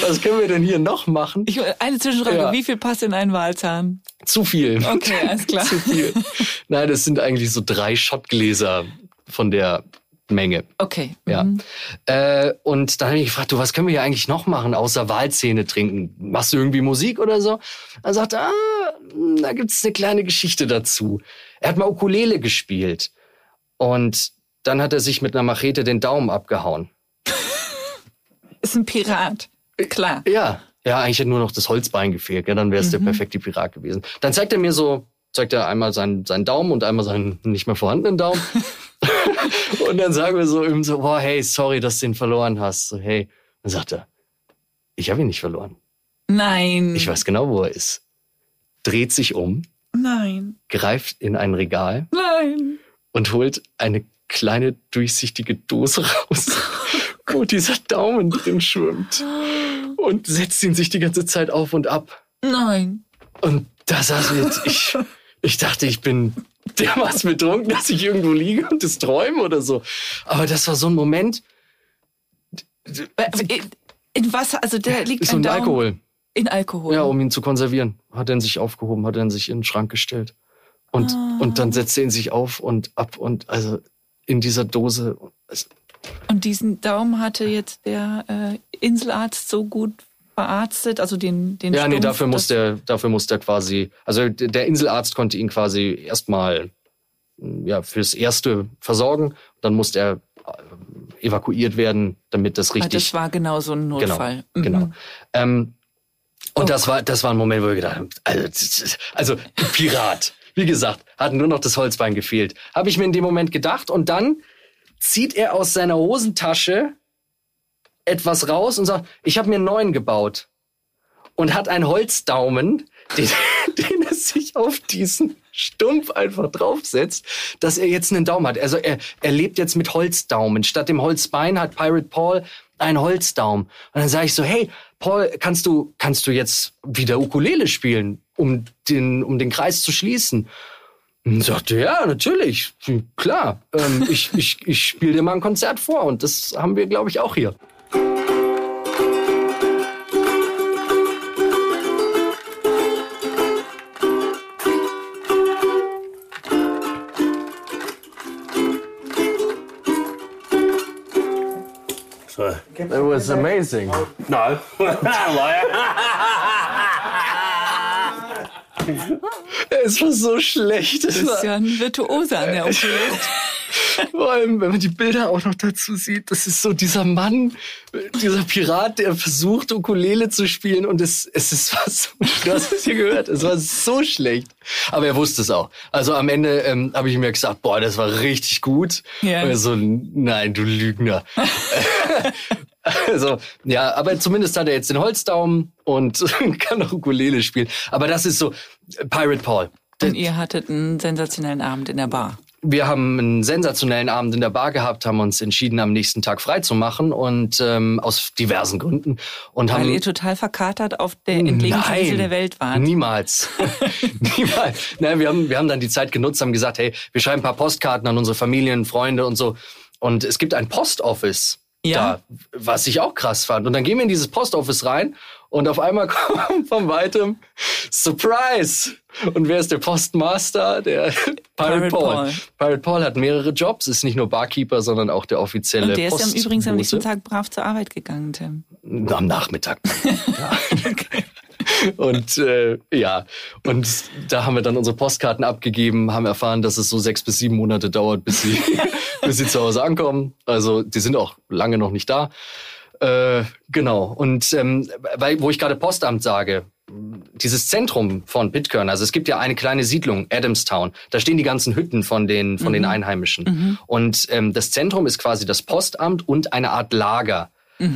was können wir denn hier noch machen? Ich, eine Zwischenfrage, Ja. wie viel passt in einen Walzahn? Zu viel. Okay, alles klar. Zu viel. Nein, das sind eigentlich so drei Schottgläser von der Menge. Okay. Ja. Mhm. Äh, und dann habe ich gefragt, du, was können wir hier eigentlich noch machen, außer Walzähne trinken? Machst du irgendwie Musik oder so? Dann sagte er, ah, da gibt's eine kleine Geschichte dazu. Er hat mal Ukulele gespielt. Und dann hat er sich mit einer Machete den Daumen abgehauen. Ist ein Pirat. Klar. Ja, ja, eigentlich hat nur noch das Holzbein gefehlt. Ja, dann wäre es der perfekte Pirat gewesen. Dann zeigt er mir so, zeigt er einmal seinen, seinen Daumen und einmal seinen nicht mehr vorhandenen Daumen. und dann sagen wir so ihm so, boah, hey, sorry, dass du ihn verloren hast. So, hey. Dann sagt er, ich habe ihn nicht verloren. Nein. Ich weiß genau, wo er ist. Dreht sich um, Nein. greift in ein Regal Nein. und holt eine kleine durchsichtige Dose raus, wo dieser Daumen drin schwimmt. Und setzt ihn sich die ganze Zeit auf und ab. Nein. Und da saß ich jetzt, ich, ich dachte, ich bin dermaßen betrunken, dass ich irgendwo liege und das träume oder so. Aber das war so ein Moment, Äh, In, in was? Also der liegt so ein Daumen Alkohol. in Alkohol. Ja, um ihn zu konservieren. Hat er ihn sich aufgehoben, hat er ihn sich in den Schrank gestellt. Und, und dann setzte er ihn sich auf und ab und also in dieser Dose. Und diesen Daumen hatte jetzt der äh, Inselarzt so gut verarztet, also den den Ja, nee, Stumpf, dafür muss der, dafür muss der quasi, also der Inselarzt konnte ihn quasi erstmal ja, fürs Erste versorgen. Dann musste er äh, evakuiert werden, damit das Ah, richtig Das war genau so ein Notfall. Genau, genau. Mhm. Ähm, und Oh das war, das war ein Moment, wo wir gedacht haben, also, also Pirat, wie gesagt, hat nur noch das Holzbein gefehlt. Habe ich mir in dem Moment gedacht und dann zieht er aus seiner Hosentasche etwas raus und sagt, ich habe mir einen neuen gebaut. Und hat einen Holzdaumen, den, den er sich auf diesen Stumpf einfach draufsetzt, dass er jetzt einen Daumen hat. Also er, er lebt jetzt mit Holzdaumen. Statt dem Holzbein hat Pirate Paul einen Holzdaumen. Und dann sage ich so, hey, Paul, kannst du, kannst du jetzt wieder Ukulele spielen, um den, um den Kreis zu schließen? Und sagte, ja, natürlich, klar. Ähm, ich ich, ich spiele dir mal ein Konzert vor und das haben wir, glaube ich, auch hier. It was amazing. No. Liar. Es war so schlecht. Es Das ist ja ein Virtuose an der Ukulele. vor allem, wenn man die Bilder auch noch dazu sieht, das ist so dieser Mann, dieser Pirat, der versucht, Ukulele zu spielen und es, es ist was, du hast es hier gehört, es war so schlecht. Aber er wusste es auch. Also am Ende ähm, habe ich mir gesagt, boah, das war richtig gut. Ja. Und er so, nein, du Lügner. Also, ja, aber zumindest hat er jetzt den Holzdaumen und kann auch Ukulele spielen. Aber das ist so Pirate Paul. Und ihr hattet einen sensationellen Abend in der Bar. Wir haben einen sensationellen Abend in der Bar gehabt, haben uns entschieden, am nächsten Tag frei zu machen und ähm, aus diversen Gründen und haben Weil ihr total verkatert auf der entlegensten Insel der Welt wart. Niemals. Niemals. Nein, wir haben, wir haben dann die Zeit genutzt, haben gesagt, hey, wir schreiben ein paar Postkarten an unsere Familien, Freunde und so. Und es gibt ein Postoffice Ja. da, was ich auch krass fand. Und dann gehen wir in dieses Postoffice rein und auf einmal kommt von weitem Surprise. Und wer ist der Postmaster? Der Pirate, Pirate Paul. Paul. Pirate Paul hat mehrere Jobs, ist nicht nur Barkeeper, sondern auch der offizielle Und der ist Post ja übrigens am nächsten Tag brav zur Arbeit gegangen, Tim. am Nachmittag. ja. Und äh, ja, und da haben wir dann unsere Postkarten abgegeben, haben erfahren, dass es so sechs bis sieben Monate dauert, bis sie, bis sie zu Hause ankommen. Also die sind auch lange noch nicht da. Äh, genau. Und ähm, weil, wo ich gerade Postamt sage, dieses Zentrum von Pitcairn, also es gibt ja eine kleine Siedlung, Adamstown, da stehen die ganzen Hütten von den, von den Einheimischen. Und ähm, das Zentrum ist quasi das Postamt und eine Art Lager.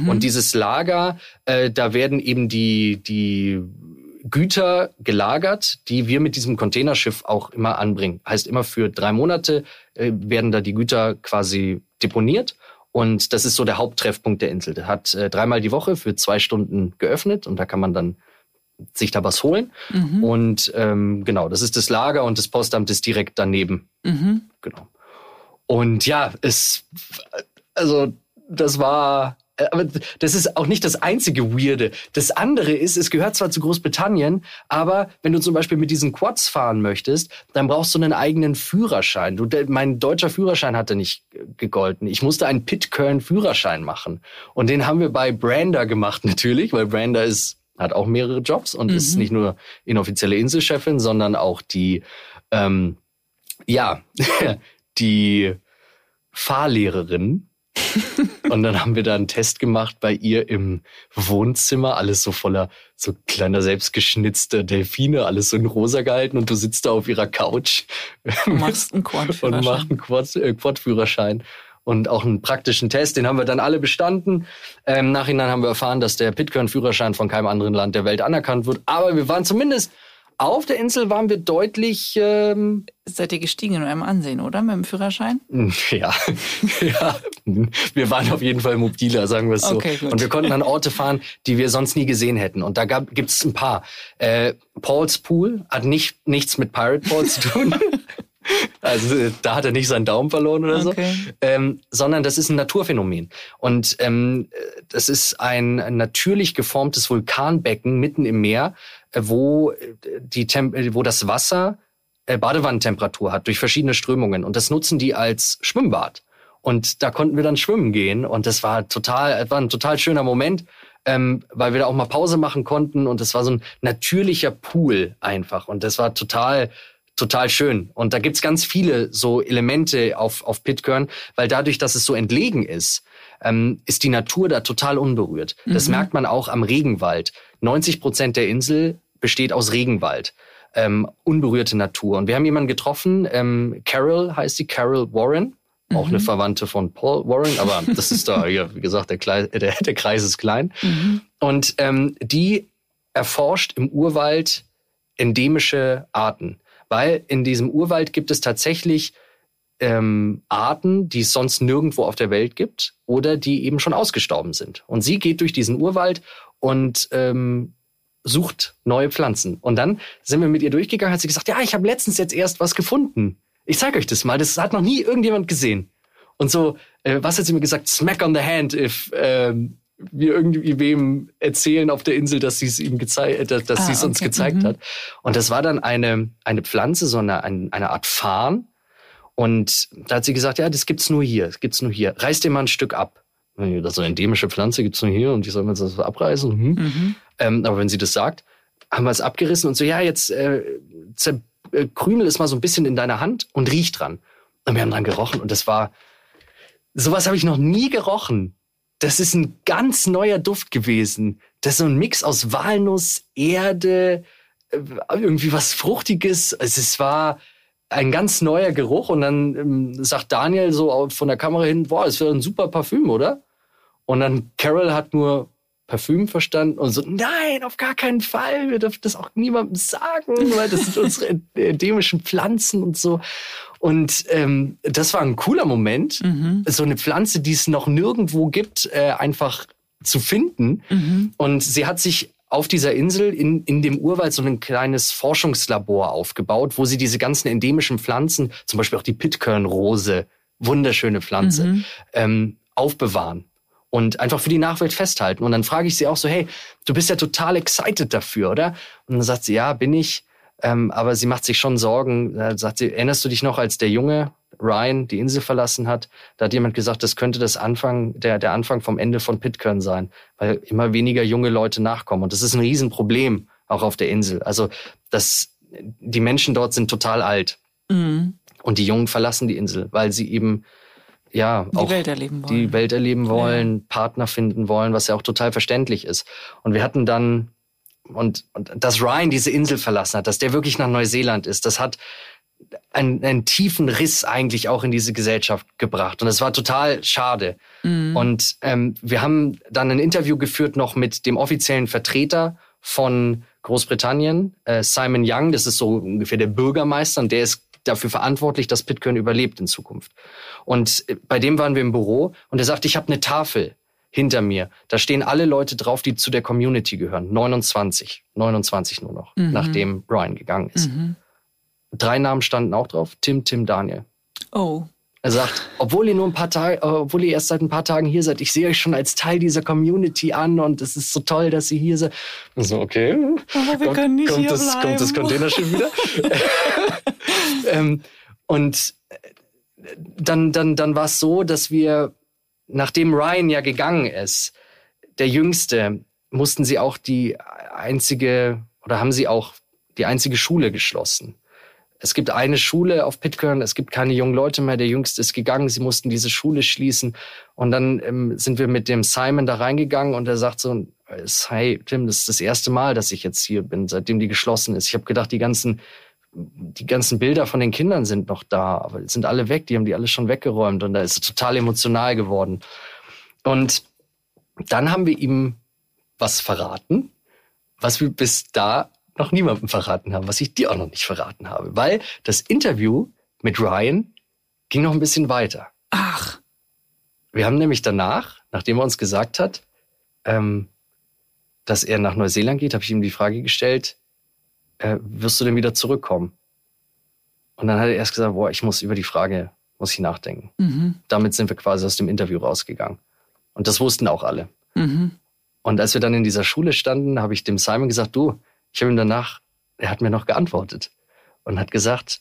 Und dieses Lager, äh, da werden eben die, die Güter gelagert, die wir mit diesem Containerschiff auch immer anbringen. Heißt immer für drei Monate äh, werden da die Güter quasi deponiert. Und das ist so der Haupttreffpunkt der Insel. Der hat äh, dreimal die Woche für zwei Stunden geöffnet und da kann man dann sich da was holen. Und ähm, genau, das ist das Lager und das Postamt ist direkt daneben. Genau. Und ja, es, also das war, aber das ist auch nicht das einzige Weirde. Das andere ist, es gehört zwar zu Großbritannien, aber wenn du zum Beispiel mit diesen Quads fahren möchtest, dann brauchst du einen eigenen Führerschein. Du, mein deutscher Führerschein hatte nicht gegolten. Ich musste einen Pitcairn-Führerschein machen. Und den haben wir bei Brander gemacht natürlich, weil Brander ist, hat auch mehrere Jobs und ist nicht nur inoffizielle Inselchefin, sondern auch die, ähm, ja, die Fahrlehrerin. Und dann haben wir da einen Test gemacht bei ihr im Wohnzimmer, alles so voller so kleiner selbstgeschnitzter Delfine, alles so in rosa gehalten und du sitzt da auf ihrer Couch Und machst einen und Quad-Führerschein. macht einen Quad, äh, Quad-Führerschein und auch einen praktischen Test. Den haben wir dann alle bestanden. Ähm, Im Nachhinein haben wir erfahren, dass der Pitcairn-Führerschein von keinem anderen Land der Welt anerkannt wird. Aber wir waren zumindest auf der Insel waren wir deutlich ähm, Seid ihr gestiegen in eurem Ansehen, oder? Mit dem Führerschein? Ja, ja, wir waren auf jeden Fall mobiler, sagen wir es so. Okay. Und wir konnten an Orte fahren, die wir sonst nie gesehen hätten. Und da gab, gibt's ein paar. Äh, Paul's Pool hat nicht, nichts mit Pirate Paul zu tun. Also äh, da hat er nicht seinen Daumen verloren oder Okay. so, ähm, sondern das ist ein Naturphänomen. Und ähm, äh, das ist ein natürlich geformtes Vulkanbecken mitten im Meer, wo, äh, die Tem äh, wo das Wasser äh, Badewannentemperatur hat durch verschiedene Strömungen. Und das nutzen die als Schwimmbad. Und da konnten wir dann schwimmen gehen. Und das war total, war ein total schöner Moment, ähm, weil wir da auch mal Pause machen konnten. Und das war so ein natürlicher Pool einfach. Und das war total, total schön. Und da gibt's ganz viele so Elemente auf, auf Pitcairn, weil dadurch, dass es so entlegen ist, ähm, ist die Natur da total unberührt. Das merkt man auch am Regenwald. 90 Prozent der Insel besteht aus Regenwald. Ähm, unberührte Natur. Und wir haben jemanden getroffen, ähm, Carol heißt sie, Carol Warren. Auch eine Verwandte von Paul Warren, aber das ist da, ja, wie gesagt, der, Klei- der, der Kreis ist klein. Und ähm, die erforscht im Urwald endemische Arten. Weil in diesem Urwald gibt es tatsächlich ähm, Arten, die es sonst nirgendwo auf der Welt gibt oder die eben schon ausgestorben sind. Und sie geht durch diesen Urwald und ähm, sucht neue Pflanzen. Und dann sind wir mit ihr durchgegangen, hat sie gesagt, ja, ich habe letztens jetzt erst was gefunden. Ich zeige euch das mal, das hat noch nie irgendjemand gesehen. Und so, äh, was hat sie mir gesagt? Smack on the hand, if ähm, wir irgendwie wem erzählen auf der Insel, dass sie es ihm gezeigt, dass, dass Ah, sie es uns okay, gezeigt mhm. hat. Und das war dann eine eine Pflanze, so eine eine, eine Art Farn. Und da hat sie gesagt, ja, das gibt's nur hier, das gibt's nur hier. Reiß dir mal ein Stück ab. Das so eine endemische Pflanze, gibt's nur hier und die sollen wir jetzt das abreißen. Hm. Mhm. Ähm, aber wenn sie das sagt, haben wir es abgerissen und so, ja, jetzt äh, äh, krümel es mal so ein bisschen in deiner Hand und riech dran. Und wir haben dran gerochen und das war, sowas habe ich noch nie gerochen. Das ist ein ganz neuer Duft gewesen. Das ist so ein Mix aus Walnuss, Erde, äh, irgendwie was Fruchtiges. Es es war ein ganz neuer Geruch und dann ähm, sagt Daniel so von der Kamera hin, boah, es wäre ein super Parfüm, oder? Und dann Carol hat nur Parfüm verstanden und so, nein, auf gar keinen Fall, wir dürfen das auch niemandem sagen, weil das sind unsere endemischen Pflanzen und so. Und ähm, das war ein cooler Moment, so eine Pflanze, die es noch nirgendwo gibt, äh, einfach zu finden. Und sie hat sich auf dieser Insel in, in dem Urwald so ein kleines Forschungslabor aufgebaut, wo sie diese ganzen endemischen Pflanzen, zum Beispiel auch die Pitcairn-Rose, wunderschöne Pflanze, ähm, aufbewahren und einfach für die Nachwelt festhalten. Und dann frage ich sie auch so, hey, du bist ja total excited dafür, oder? Und dann sagt sie, ja, bin ich. Ähm, aber sie macht sich schon Sorgen. Da sagt sie, erinnerst du dich noch, als der Junge Ryan die Insel verlassen hat? Da hat jemand gesagt, das könnte das Anfang, der, der Anfang vom Ende von Pitcairn sein, weil immer weniger junge Leute nachkommen. Und das ist ein Riesenproblem auch auf der Insel. Also das, die Menschen dort sind total alt. Mhm. Und die Jungen verlassen die Insel, weil sie eben ja Die auch Welt erleben wollen. die Welt erleben wollen, Partner finden wollen, was ja auch total verständlich ist. Und wir hatten dann und, und dass Ryan diese Insel verlassen hat, dass der wirklich nach Neuseeland ist, das hat einen, einen tiefen Riss eigentlich auch in diese Gesellschaft gebracht. Und es war total schade. Und ähm, wir haben dann ein Interview geführt noch mit dem offiziellen Vertreter von Großbritannien. Äh, Simon Young, das ist so ungefähr der Bürgermeister und der ist dafür verantwortlich, dass Pitcairn überlebt in Zukunft. Und äh, bei dem waren wir im Büro und er sagt, ich habe eine Tafel hinter mir. Da stehen alle Leute drauf, die zu der Community gehören. 29. 29 nur noch, Mhm. nachdem Brian gegangen ist. Drei Namen standen auch drauf. Tim, Tim, Daniel. Oh. Er sagt, obwohl ihr nur ein paar Tage, äh, obwohl ihr erst seit ein paar Tagen hier seid, ich sehe euch schon als Teil dieser Community an und es ist so toll, dass ihr hier seid. So, okay. Aber wir Kommt- können nicht kommt hier das, bleiben. Kommt das Containerschiff wieder? ähm, und dann, dann, dann war es so, dass wir, nachdem Ryan ja gegangen ist, der Jüngste, mussten sie auch die einzige, oder haben sie auch die einzige Schule geschlossen. Es gibt eine Schule auf Pitcairn, es gibt keine jungen Leute mehr, der Jüngste ist gegangen, sie mussten diese Schule schließen. Und dann ähm, sind wir mit dem Simon da reingegangen und er sagt so, hey Tim, das ist das erste Mal, dass ich jetzt hier bin, seitdem die geschlossen ist. Ich habe gedacht, die ganzen, die ganzen Bilder von den Kindern sind noch da, aber sind alle weg, die haben die alle schon weggeräumt und da ist er total emotional geworden. Und dann haben wir ihm was verraten, was wir bis da noch niemandem verraten haben, was ich dir auch noch nicht verraten habe. Weil das Interview mit Ryan ging noch ein bisschen weiter. Ach, Wir haben nämlich danach, nachdem er uns gesagt hat, ähm, dass er nach Neuseeland geht, habe ich ihm die Frage gestellt, äh, wirst du denn wieder zurückkommen? Und dann hat er erst gesagt, boah, ich muss über die Frage, muss ich nachdenken. mhm. Damit sind wir quasi aus dem Interview rausgegangen. Und das wussten auch alle. Mhm. Und als wir dann in dieser Schule standen, habe ich dem Simon gesagt, du, ich habe ihm danach, er hat mir noch geantwortet und hat gesagt,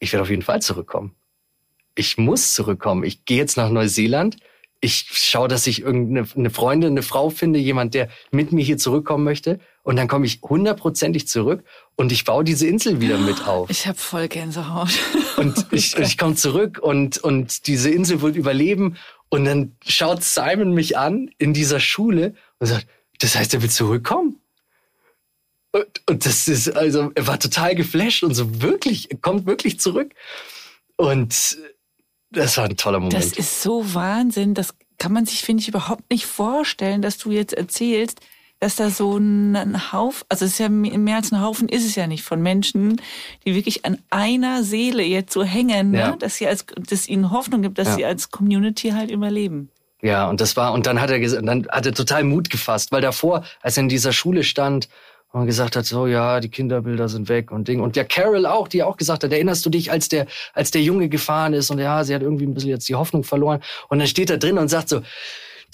ich werde auf jeden Fall zurückkommen. Ich muss zurückkommen. Ich gehe jetzt nach Neuseeland. Ich schaue, dass ich irgendeine eine Freundin, eine Frau finde, jemand, der mit mir hier zurückkommen möchte. Und dann komme ich hundertprozentig zurück und ich baue diese Insel wieder mit auf. Ich habe voll Gänsehaut. Und ich, ich komme zurück und, und diese Insel wird überleben. Und dann schaut Simon mich an in dieser Schule und sagt, das heißt, er will zurückkommen? Und, und das ist, also, er war total geflasht und so wirklich, er kommt wirklich zurück. Und das war ein toller Moment. Das ist so Wahnsinn. Das kann man sich, finde ich, überhaupt nicht vorstellen, dass du jetzt erzählst, dass da so ein Haufen, also es ist ja mehr als ein Haufen, ist es ja nicht von Menschen, die wirklich an einer Seele jetzt so hängen, Ja. ne? dass sie als, dass ihnen Hoffnung gibt, dass Ja. sie als Community halt überleben. Ja, und das war, und dann hat er dann hat er total Mut gefasst, weil davor, als er in dieser Schule stand und gesagt hat, so, ja, die Kinderbilder sind weg und Ding. Und der Carol auch, die auch gesagt hat, erinnerst du dich, als der, als der Junge gefahren ist und ja, sie hat irgendwie ein bisschen jetzt die Hoffnung verloren. Und dann steht er drin und sagt so,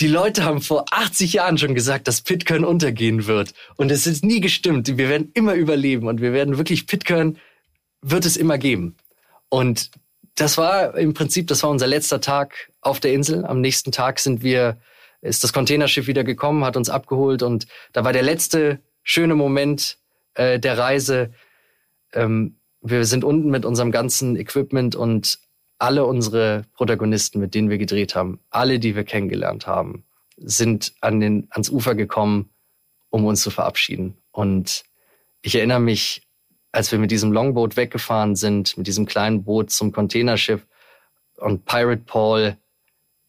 die Leute haben vor 80 Jahren schon gesagt, dass Pitcairn untergehen wird. Und es ist nie gestimmt. Wir werden immer überleben und wir werden wirklich Pitcairn wird es immer geben. Und das war im Prinzip, das war unser letzter Tag auf der Insel. Am nächsten Tag sind wir, ist das Containerschiff wieder gekommen, hat uns abgeholt und da war der letzte schöne Moment äh, der Reise. Ähm, wir sind unten mit unserem ganzen Equipment und alle unsere Protagonisten, mit denen wir gedreht haben, alle, die wir kennengelernt haben, sind an den, ans Ufer gekommen, um uns zu verabschieden. Und ich erinnere mich, als wir mit diesem Longboat weggefahren sind, mit diesem kleinen Boot zum Containerschiff und Pirate Paul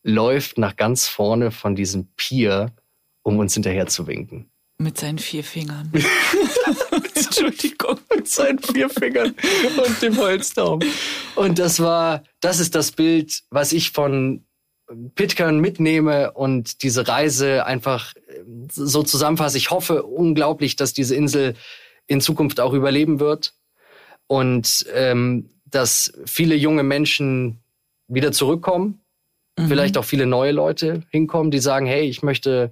läuft nach ganz vorne von diesem Pier, um uns hinterher zu winken. Mit seinen vier Fingern. Entschuldigung. Mit seinen vier Fingern und dem Holzdaumen. Und das war, das ist das Bild, was ich von Pitcairn mitnehme und diese Reise einfach ähm, so zusammenfasse. Ich hoffe unglaublich, dass diese Insel in Zukunft auch überleben wird und ähm, dass viele junge Menschen wieder zurückkommen, vielleicht auch viele neue Leute hinkommen, die sagen, hey, ich möchte,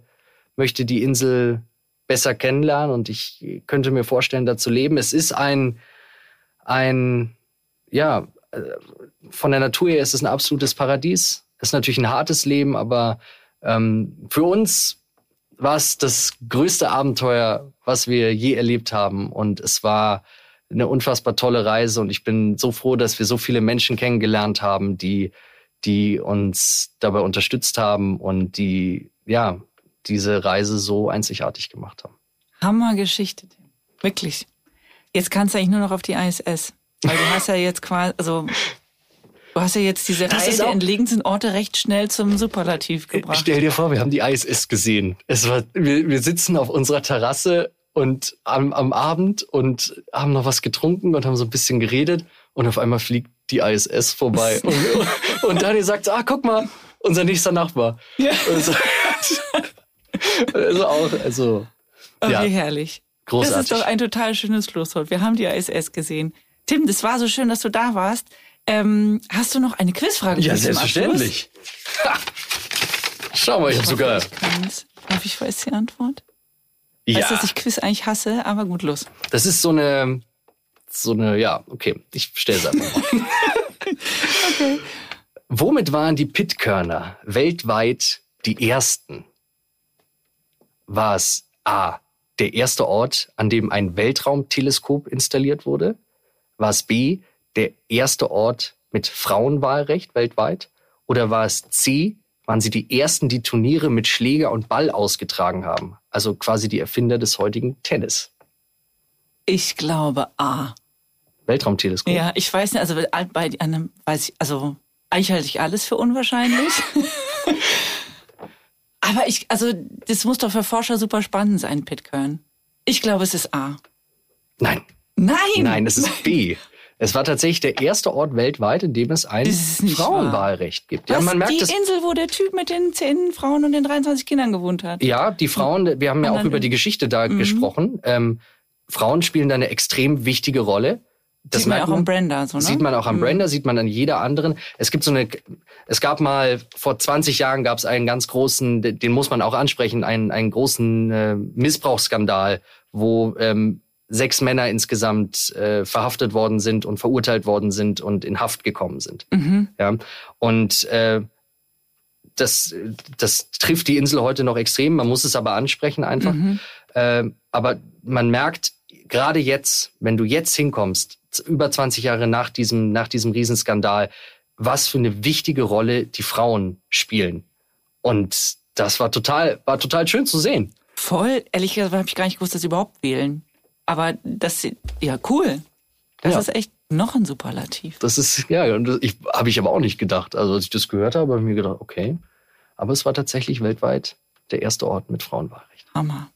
möchte die Insel besser kennenlernen und ich könnte mir vorstellen, da zu leben. Es ist ein, ein, ja, äh, von der Natur her ist es ein absolutes Paradies. Es ist natürlich ein hartes Leben, aber ähm, für uns war es das größte Abenteuer, was wir je erlebt haben. Und es war eine unfassbar tolle Reise. Und ich bin so froh, dass wir so viele Menschen kennengelernt haben, die, die uns dabei unterstützt haben und die, ja, diese Reise so einzigartig gemacht haben. Hammergeschichte. Wirklich. Jetzt kannst du eigentlich nur noch auf die ISS. Weil du hast ja jetzt quasi, also du hast ja jetzt diese Das Reihe der entlegensten Orte recht schnell zum Superlativ gebracht. Stell dir vor, wir haben die ISS gesehen. Es war, wir, wir sitzen auf unserer Terrasse und am, am Abend und haben noch was getrunken und haben so ein bisschen geredet und auf einmal fliegt die ISS vorbei und, und Daniel sagt, ah, guck mal, unser nächster Nachbar. Ja. also auch, also Oh, ja, wie herrlich. großartig. Das ist doch ein total schönes Schlusswort. Wir haben die ISS gesehen. Tim, das war so schön, dass du da warst. Ähm, hast du noch eine Quizfrage? ja, selbstverständlich. Ha. Schau mal, ich habe sogar. Ich kann's. Hoffe, ich weiß die Antwort. Weißt du, Ja, dass ich Quiz eigentlich hasse, aber gut, los. das ist so eine, so eine, ja, okay, ich stelle es einfach mal. Okay. Womit waren die Pittkörner weltweit die ersten? War es A, der erste Ort, an dem ein Weltraumteleskop installiert wurde? War es B, der erste Ort mit Frauenwahlrecht weltweit? Oder war es C, waren sie die ersten, die Turniere mit Schläger und Ball ausgetragen haben? Also quasi die Erfinder des heutigen Tennis. Ich glaube A. Weltraumteleskop. Ja, ich weiß nicht, also bei einem weiß ich, also eigentlich halte ich alles für unwahrscheinlich. Aber ich, also das muss doch für Forscher super spannend sein, Pitcairn. Ich glaube, es ist A. Nein, Nein! Nein, es ist B. Es war tatsächlich der erste Ort weltweit, in dem es ein Frauenwahlrecht gibt. Ja, Was, man merkt die. Insel, wo der Typ mit den zehn Frauen und den 23 Kindern gewohnt hat. Ja, die Frauen, wir haben ja auch über die Geschichte da Mhm. gesprochen. Ähm, Frauen spielen da eine extrem wichtige Rolle. Das Sieht man auch am Brenda so, ne? Sieht man auch am Mhm. Brenda, sieht man an jeder anderen. Es gibt so eine, es gab mal, vor 20 Jahren gab es einen ganz großen, den muss man auch ansprechen, einen, einen großen äh, Missbrauchsskandal, wo ähm, sechs Männer insgesamt äh, verhaftet worden sind und verurteilt worden sind und in Haft gekommen sind. Mhm. Ja, und äh, das, das trifft die Insel heute noch extrem. Man muss es aber ansprechen einfach. Mhm. Äh, aber man merkt gerade jetzt, wenn du jetzt hinkommst, über 20 Jahre nach diesem, nach diesem Riesenskandal, was für eine wichtige Rolle die Frauen spielen. Und das war total, war total schön zu sehen. Voll, ehrlich gesagt habe ich gar nicht gewusst, dass sie überhaupt wählen. Aber das, ja, cool. Das Ja. ist echt noch ein Superlativ. Das ist, ja, habe ich aber auch nicht gedacht. Also als ich das gehört habe, habe ich mir gedacht, okay. Aber es war tatsächlich weltweit der erste Ort mit Frauenwahlrecht. Hammer.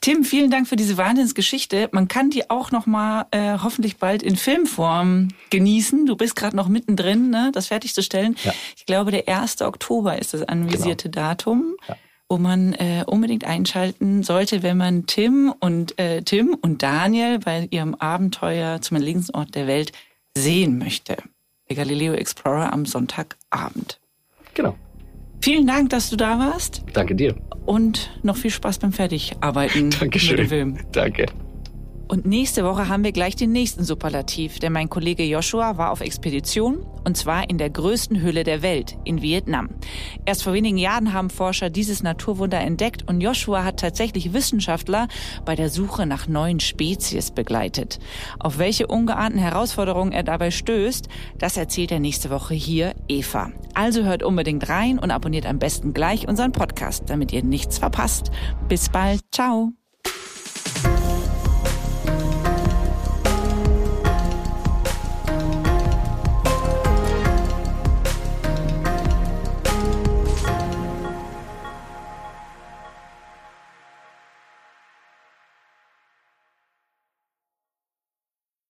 Tim, vielen Dank für diese Wahnsinnsgeschichte. Man kann die auch noch mal äh, hoffentlich bald in Filmform genießen. Du bist gerade noch mittendrin, ne, das fertigzustellen. Ja. Ich glaube, der 1. Oktober ist das anvisierte Datum, Ja. wo man äh, unbedingt einschalten sollte, wenn man Tim und äh, Tim und Daniel bei ihrem Abenteuer zum entlegensten Ort der Welt sehen möchte. Der Galileo Explorer am Sonntagabend. Genau. Vielen Dank, dass du da warst Danke dir. und noch viel Spaß beim Fertigarbeiten mit dem Dankeschön. Film. Danke. Und nächste Woche haben wir gleich den nächsten Superlativ, denn mein Kollege Joshua war auf Expedition und zwar in der größten Höhle der Welt, in Vietnam. Erst vor wenigen Jahren haben Forscher dieses Naturwunder entdeckt und Joshua hat tatsächlich Wissenschaftler bei der Suche nach neuen Spezies begleitet. Auf welche ungeahnten Herausforderungen er dabei stößt, das erzählt er nächste Woche hier Eva. Also hört unbedingt rein und abonniert am besten gleich unseren Podcast, damit ihr nichts verpasst. Bis bald. Ciao.